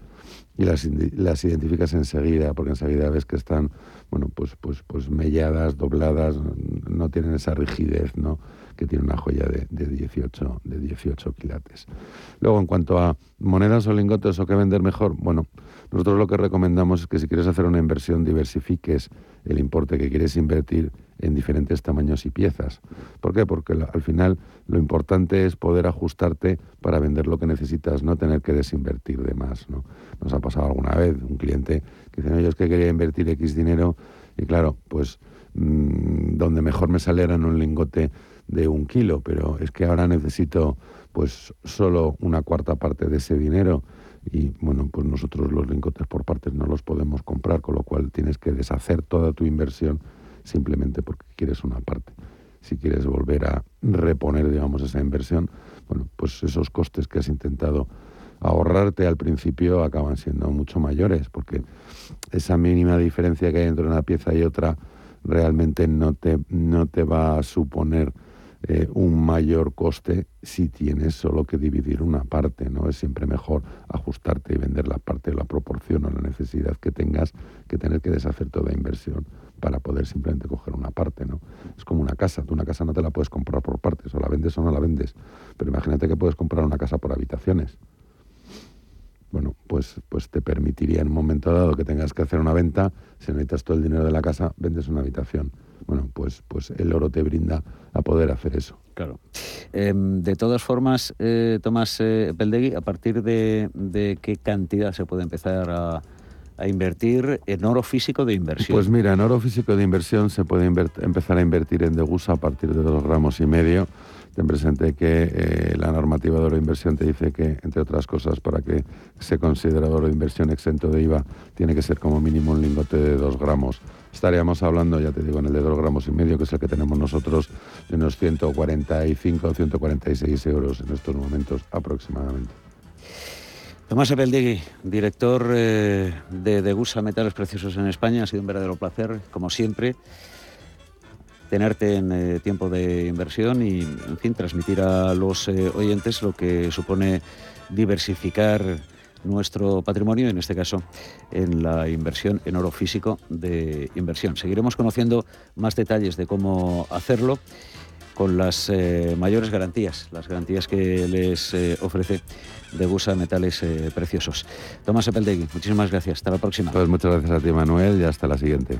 y las, las identificas enseguida, porque enseguida ves que están, bueno, pues, pues, pues melladas, dobladas, no tienen esa rigidez, ¿no? Que tiene una joya de, de, 18, de 18 quilates. Luego, en cuanto a monedas o lingotes o qué vender mejor, bueno, nosotros lo que recomendamos es que si quieres hacer una inversión, diversifiques el importe que quieres invertir en diferentes tamaños y piezas. ¿Por qué? Porque al final lo importante es poder ajustarte para vender lo que necesitas, no tener que desinvertir de más. ¿no? Nos ha pasado alguna vez un cliente que dice, no, yo es que quería invertir X dinero y claro, pues mm, donde mejor me sale era en un lingote de un kilo, pero es que ahora necesito pues solo una cuarta parte de ese dinero y bueno, pues nosotros los lingotes por partes no los podemos comprar, con lo cual tienes que deshacer toda tu inversión simplemente porque quieres una parte. Si quieres volver a reponer, digamos, esa inversión, bueno, pues esos costes que has intentado ahorrarte al principio acaban siendo mucho mayores, porque esa mínima diferencia que hay entre una pieza y otra realmente no te, no te va a suponer eh, un mayor coste si tienes solo que dividir una parte, ¿no? Es siempre mejor ajustarte y vender la parte de la proporción a la necesidad que tengas que tener que deshacer toda inversión para poder simplemente coger una parte, ¿no? Es como una casa, tú una casa no te la puedes comprar por partes, o la vendes o no la vendes, pero imagínate que puedes comprar una casa por habitaciones. Bueno, pues, pues te permitiría en un momento dado que tengas que hacer una venta, si necesitas todo el dinero de la casa, vendes una habitación bueno, pues, pues el oro te brinda a poder hacer eso. Claro. Em, de todas formas, eh, Tomás eh, Peldegui, ¿a partir de, qué cantidad se puede empezar a, a invertir en oro físico de inversión. Pues mira, en oro físico de inversión se puede empezar a invertir en Degusa a partir de dos gramos y medio. Ten presente que eh, la normativa de oro inversión te dice que, entre otras cosas, para que se considere oro inversión exento de IVA, tiene que ser como mínimo un lingote de dos gramos. Estaríamos hablando, ya te digo, en el de dos gramos y medio, que es el que tenemos nosotros, de unos 145 o 146 euros en estos momentos aproximadamente. Tomás Apeldegui, director eh, de Degusa Metales Preciosos en España, ha sido un verdadero placer, como siempre, tenerte en eh, tiempo de inversión y, en fin, transmitir a los eh, oyentes lo que supone diversificar nuestro patrimonio, en este caso en la inversión en oro físico de inversión. Seguiremos conociendo más detalles de cómo hacerlo con las mayores garantías, las garantías que les ofrece de Busa Metales eh, Preciosos. Tomás Epeldegui, muchísimas gracias. Hasta la próxima. Pues muchas gracias a ti, Manuel, y hasta la siguiente.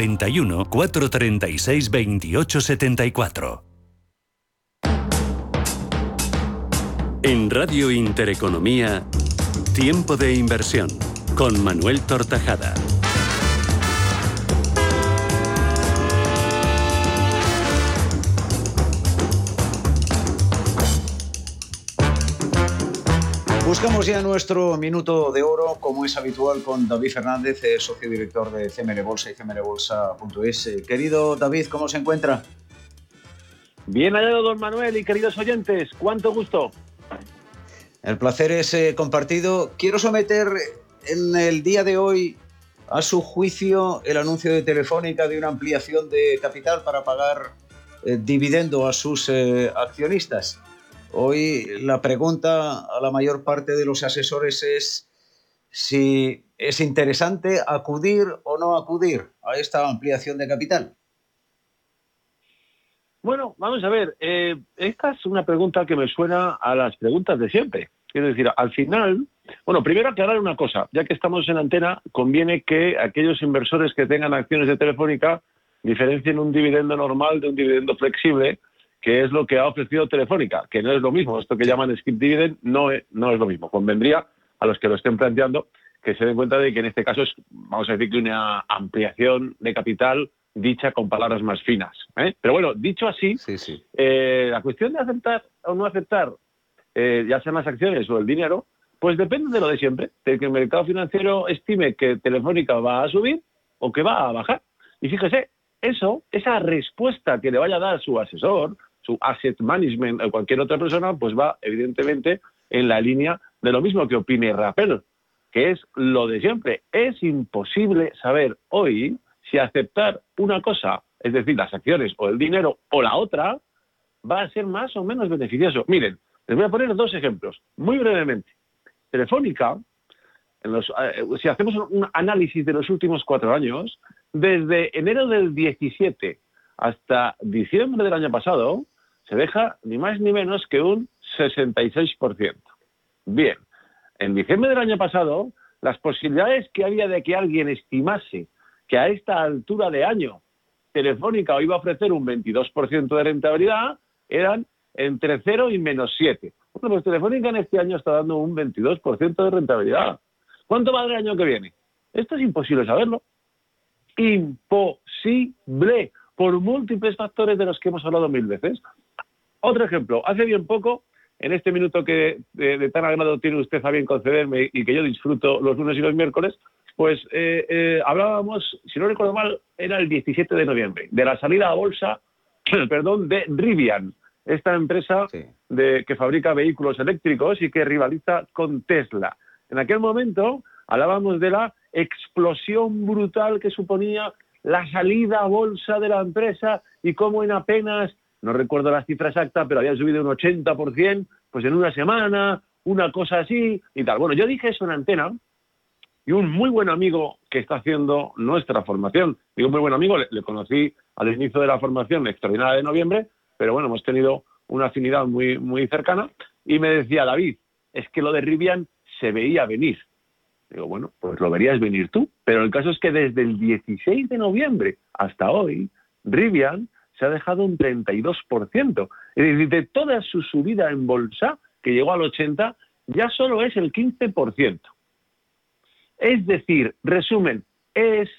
91 436 28 74. En Radio Intereconomía, Tiempo de Inversión, con Manuel Tortajada. Buscamos ya nuestro minuto de oro, como es habitual, con David Fernández, eh, socio director de CML Bolsa y cmlbolsa.es. Eh, querido David, ¿cómo se encuentra? Bien hallado, don Manuel y queridos oyentes, cuánto gusto. El placer es eh, compartido. Quiero someter en el día de hoy a su juicio el anuncio de Telefónica de una ampliación de capital para pagar dividendo a sus accionistas. Hoy la pregunta a la mayor parte de los asesores es si es interesante acudir o no acudir a esta ampliación de capital. Bueno, vamos a ver, eh, esta es una pregunta que me suena a las preguntas de siempre. Es decir, al final, bueno, primero aclarar una cosa, ya que estamos en antena, conviene que aquellos inversores que tengan acciones de Telefónica diferencien un dividendo normal de un dividendo flexible, que es lo que ha ofrecido Telefónica, que no es lo mismo. Esto que llaman skip dividend no es, no es lo mismo. Convendría a los que lo estén planteando que se den cuenta de que en este caso es, vamos a decir, que una ampliación de capital dicha con palabras más finas. ¿eh? Pero bueno, dicho así, eh, la cuestión de aceptar o no aceptar, eh, ya sean las acciones o el dinero, pues depende de lo de siempre, de que el mercado financiero estime que Telefónica va a subir o que va a bajar. Y fíjese, eso, esa respuesta que le vaya a dar su asesor, su asset management o cualquier otra persona, pues va evidentemente en la línea de lo mismo que opine Rappel, que es lo de siempre. Es imposible saber hoy si aceptar una cosa, es decir, las acciones o el dinero o la otra, va a ser más o menos beneficioso. Miren, les voy a poner dos ejemplos, muy brevemente. Telefónica, eh, si hacemos un análisis de los últimos cuatro años, desde enero del 17 hasta diciembre del año pasado, se deja ni más ni menos que un 66%. Bien, en diciembre del año pasado, las posibilidades que había de que alguien estimase que a esta altura de año Telefónica iba a ofrecer un 22% de rentabilidad eran entre 0 y menos 7. Bueno, pues Telefónica en este año está dando un 22% de rentabilidad. ¿Cuánto va el año que viene? Esto es imposible saberlo. Imposible por múltiples factores de los que hemos hablado mil veces. Otro ejemplo, hace bien poco, en este minuto que de, tan agrado tiene usted a bien concederme y que yo disfruto los lunes y los miércoles, pues eh, eh, hablábamos, si no recuerdo mal, era el 17 de noviembre, de la salida a bolsa, perdón, de Rivian, esta empresa de, que fabrica vehículos eléctricos y que rivaliza con Tesla. En aquel momento hablábamos de la explosión brutal que suponía la salida a bolsa de la empresa y cómo en apenas no recuerdo la cifra exacta, pero había subido un 80%, pues en una semana, una cosa así y tal. Bueno, yo dije eso en antena y un muy buen amigo que está haciendo nuestra formación, digo muy buen amigo, le, conocí al inicio de la formación extraordinaria de noviembre, pero bueno, hemos tenido una afinidad muy, muy cercana y me decía, David, es que lo de Rivian se veía venir. Digo, bueno, pues lo verías venir tú. Pero el caso es que desde el 16 de noviembre hasta hoy, Rivian se ha dejado un 32%. Es decir, de toda su subida en bolsa, que llegó al 80%, ya solo es el 15%. Es decir, resumen, es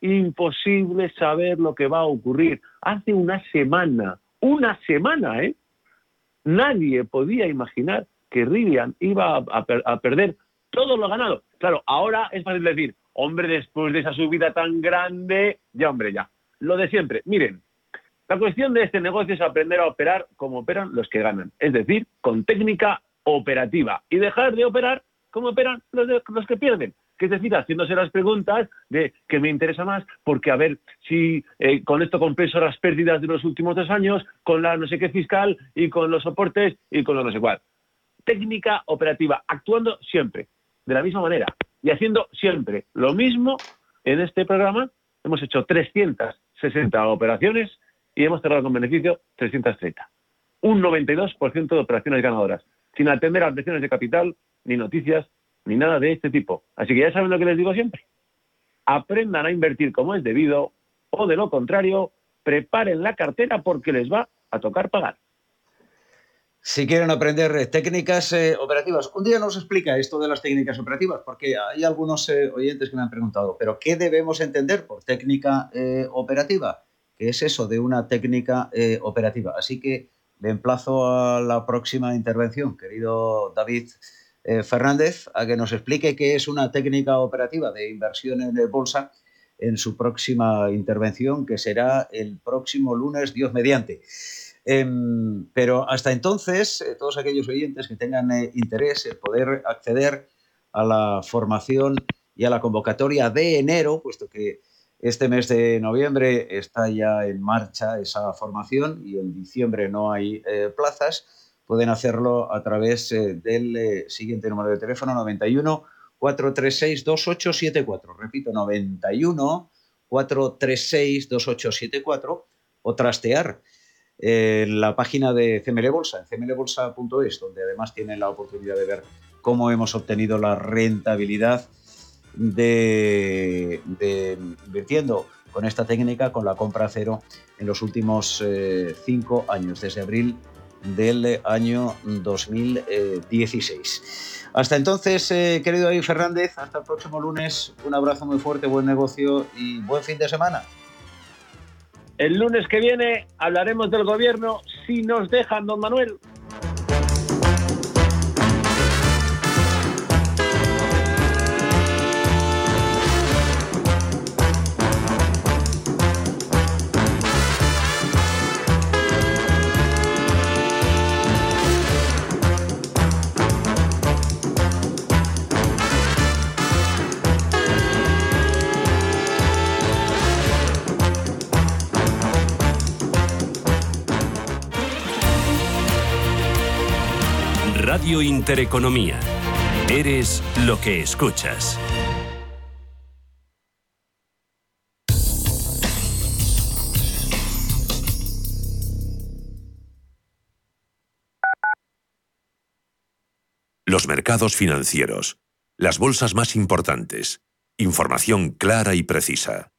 imposible saber lo que va a ocurrir. Hace una semana, una semana, ¿eh? Nadie podía imaginar que Rivian iba a, perder todo lo ganado. Claro, ahora es fácil decir, hombre, después de esa subida tan grande, ya hombre, ya. Lo de siempre. Miren, la cuestión de este negocio es aprender a operar como operan los que ganan, es decir, con técnica operativa y dejar de operar como operan los, que pierden que es decir, haciéndose las preguntas de qué me interesa más, porque a ver si eh, con esto compenso las pérdidas de los últimos dos años, con la no sé qué fiscal y con los soportes y con lo no sé cuál. Técnica operativa, actuando siempre de la misma manera y haciendo siempre lo mismo en este programa. Hemos hecho 360 operaciones y hemos cerrado con beneficio 330. Un 92% de operaciones ganadoras, sin atender a lecciones de capital ni noticias ni nada de este tipo. Así que ya saben lo que les digo siempre. Aprendan a invertir como es debido o de lo contrario, preparen la cartera porque les va a tocar pagar. Si quieren aprender técnicas eh, operativas, un día nos explica esto de las técnicas operativas, porque hay algunos eh, oyentes que me han preguntado, ¿pero qué debemos entender por técnica eh, operativa? ¿Qué es eso de una técnica operativa? Así que me emplazo a la próxima intervención, querido David eh, Fernández a que nos explique qué es una técnica operativa de inversión en bolsa en su próxima intervención, que será el próximo lunes, Dios mediante. Em, pero hasta entonces, eh, todos aquellos oyentes que tengan eh, interés en poder acceder a la formación y a la convocatoria de enero, puesto que este mes de noviembre está ya en marcha esa formación y en diciembre no hay plazas, pueden hacerlo a través eh, del eh, siguiente número de teléfono 91 436 2874. Repito, 91 436 2874 o trastear en eh, la página de CML Bolsa, en cmlbolsa.es, donde además tienen la oportunidad de ver cómo hemos obtenido la rentabilidad de, invirtiendo con esta técnica, con la compra cero, en los últimos cinco años, desde abril del año 2016. Hasta entonces, eh, querido David Fernández, hasta el próximo lunes. Un abrazo muy fuerte, buen negocio y buen fin de semana. El lunes que viene hablaremos del gobierno si nos dejan, don Manuel. Intereconomía. Eres lo que escuchas. Los mercados financieros. Las bolsas más importantes. Información clara y precisa.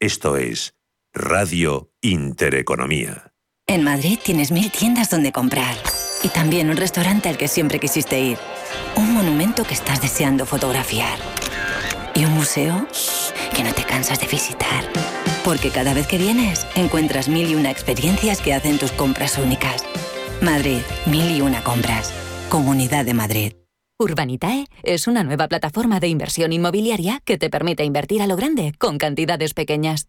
Esto es Radio Intereconomía. En Madrid tienes mil tiendas donde comprar y también un restaurante al que siempre quisiste ir. Un monumento que estás deseando fotografiar. Y un museo que no te cansas de visitar. Porque cada vez que vienes encuentras mil y una experiencias que hacen tus compras únicas. Madrid, mil y una compras. Comunidad de Madrid. Urbanitae es una nueva plataforma de inversión inmobiliaria que te permite invertir a lo grande con cantidades pequeñas.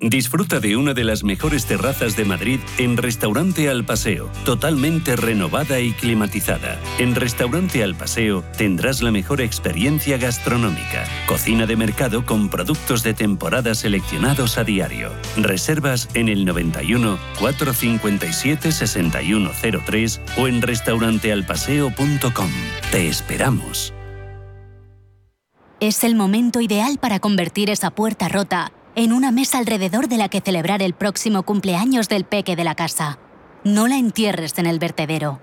Disfruta de una de las mejores terrazas de Madrid en Restaurante Al Paseo, totalmente renovada y climatizada. En Restaurante Al Paseo tendrás la mejor experiencia gastronómica. Cocina de mercado con productos de temporada seleccionados a diario. Reservas en el 91 457 6103 o en restaurantealpaseo.com. Te esperamos. Es el momento ideal para convertir esa puerta rota en una mesa alrededor de la que celebrar el próximo cumpleaños del peque de la casa. No la entierres en el vertedero.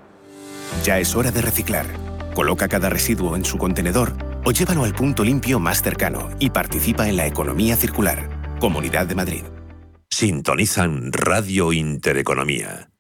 Ya es hora de reciclar. Coloca cada residuo en su contenedor o llévalo al punto limpio más cercano y participa en la economía circular. Comunidad de Madrid. Sintonizan Radio Intereconomía.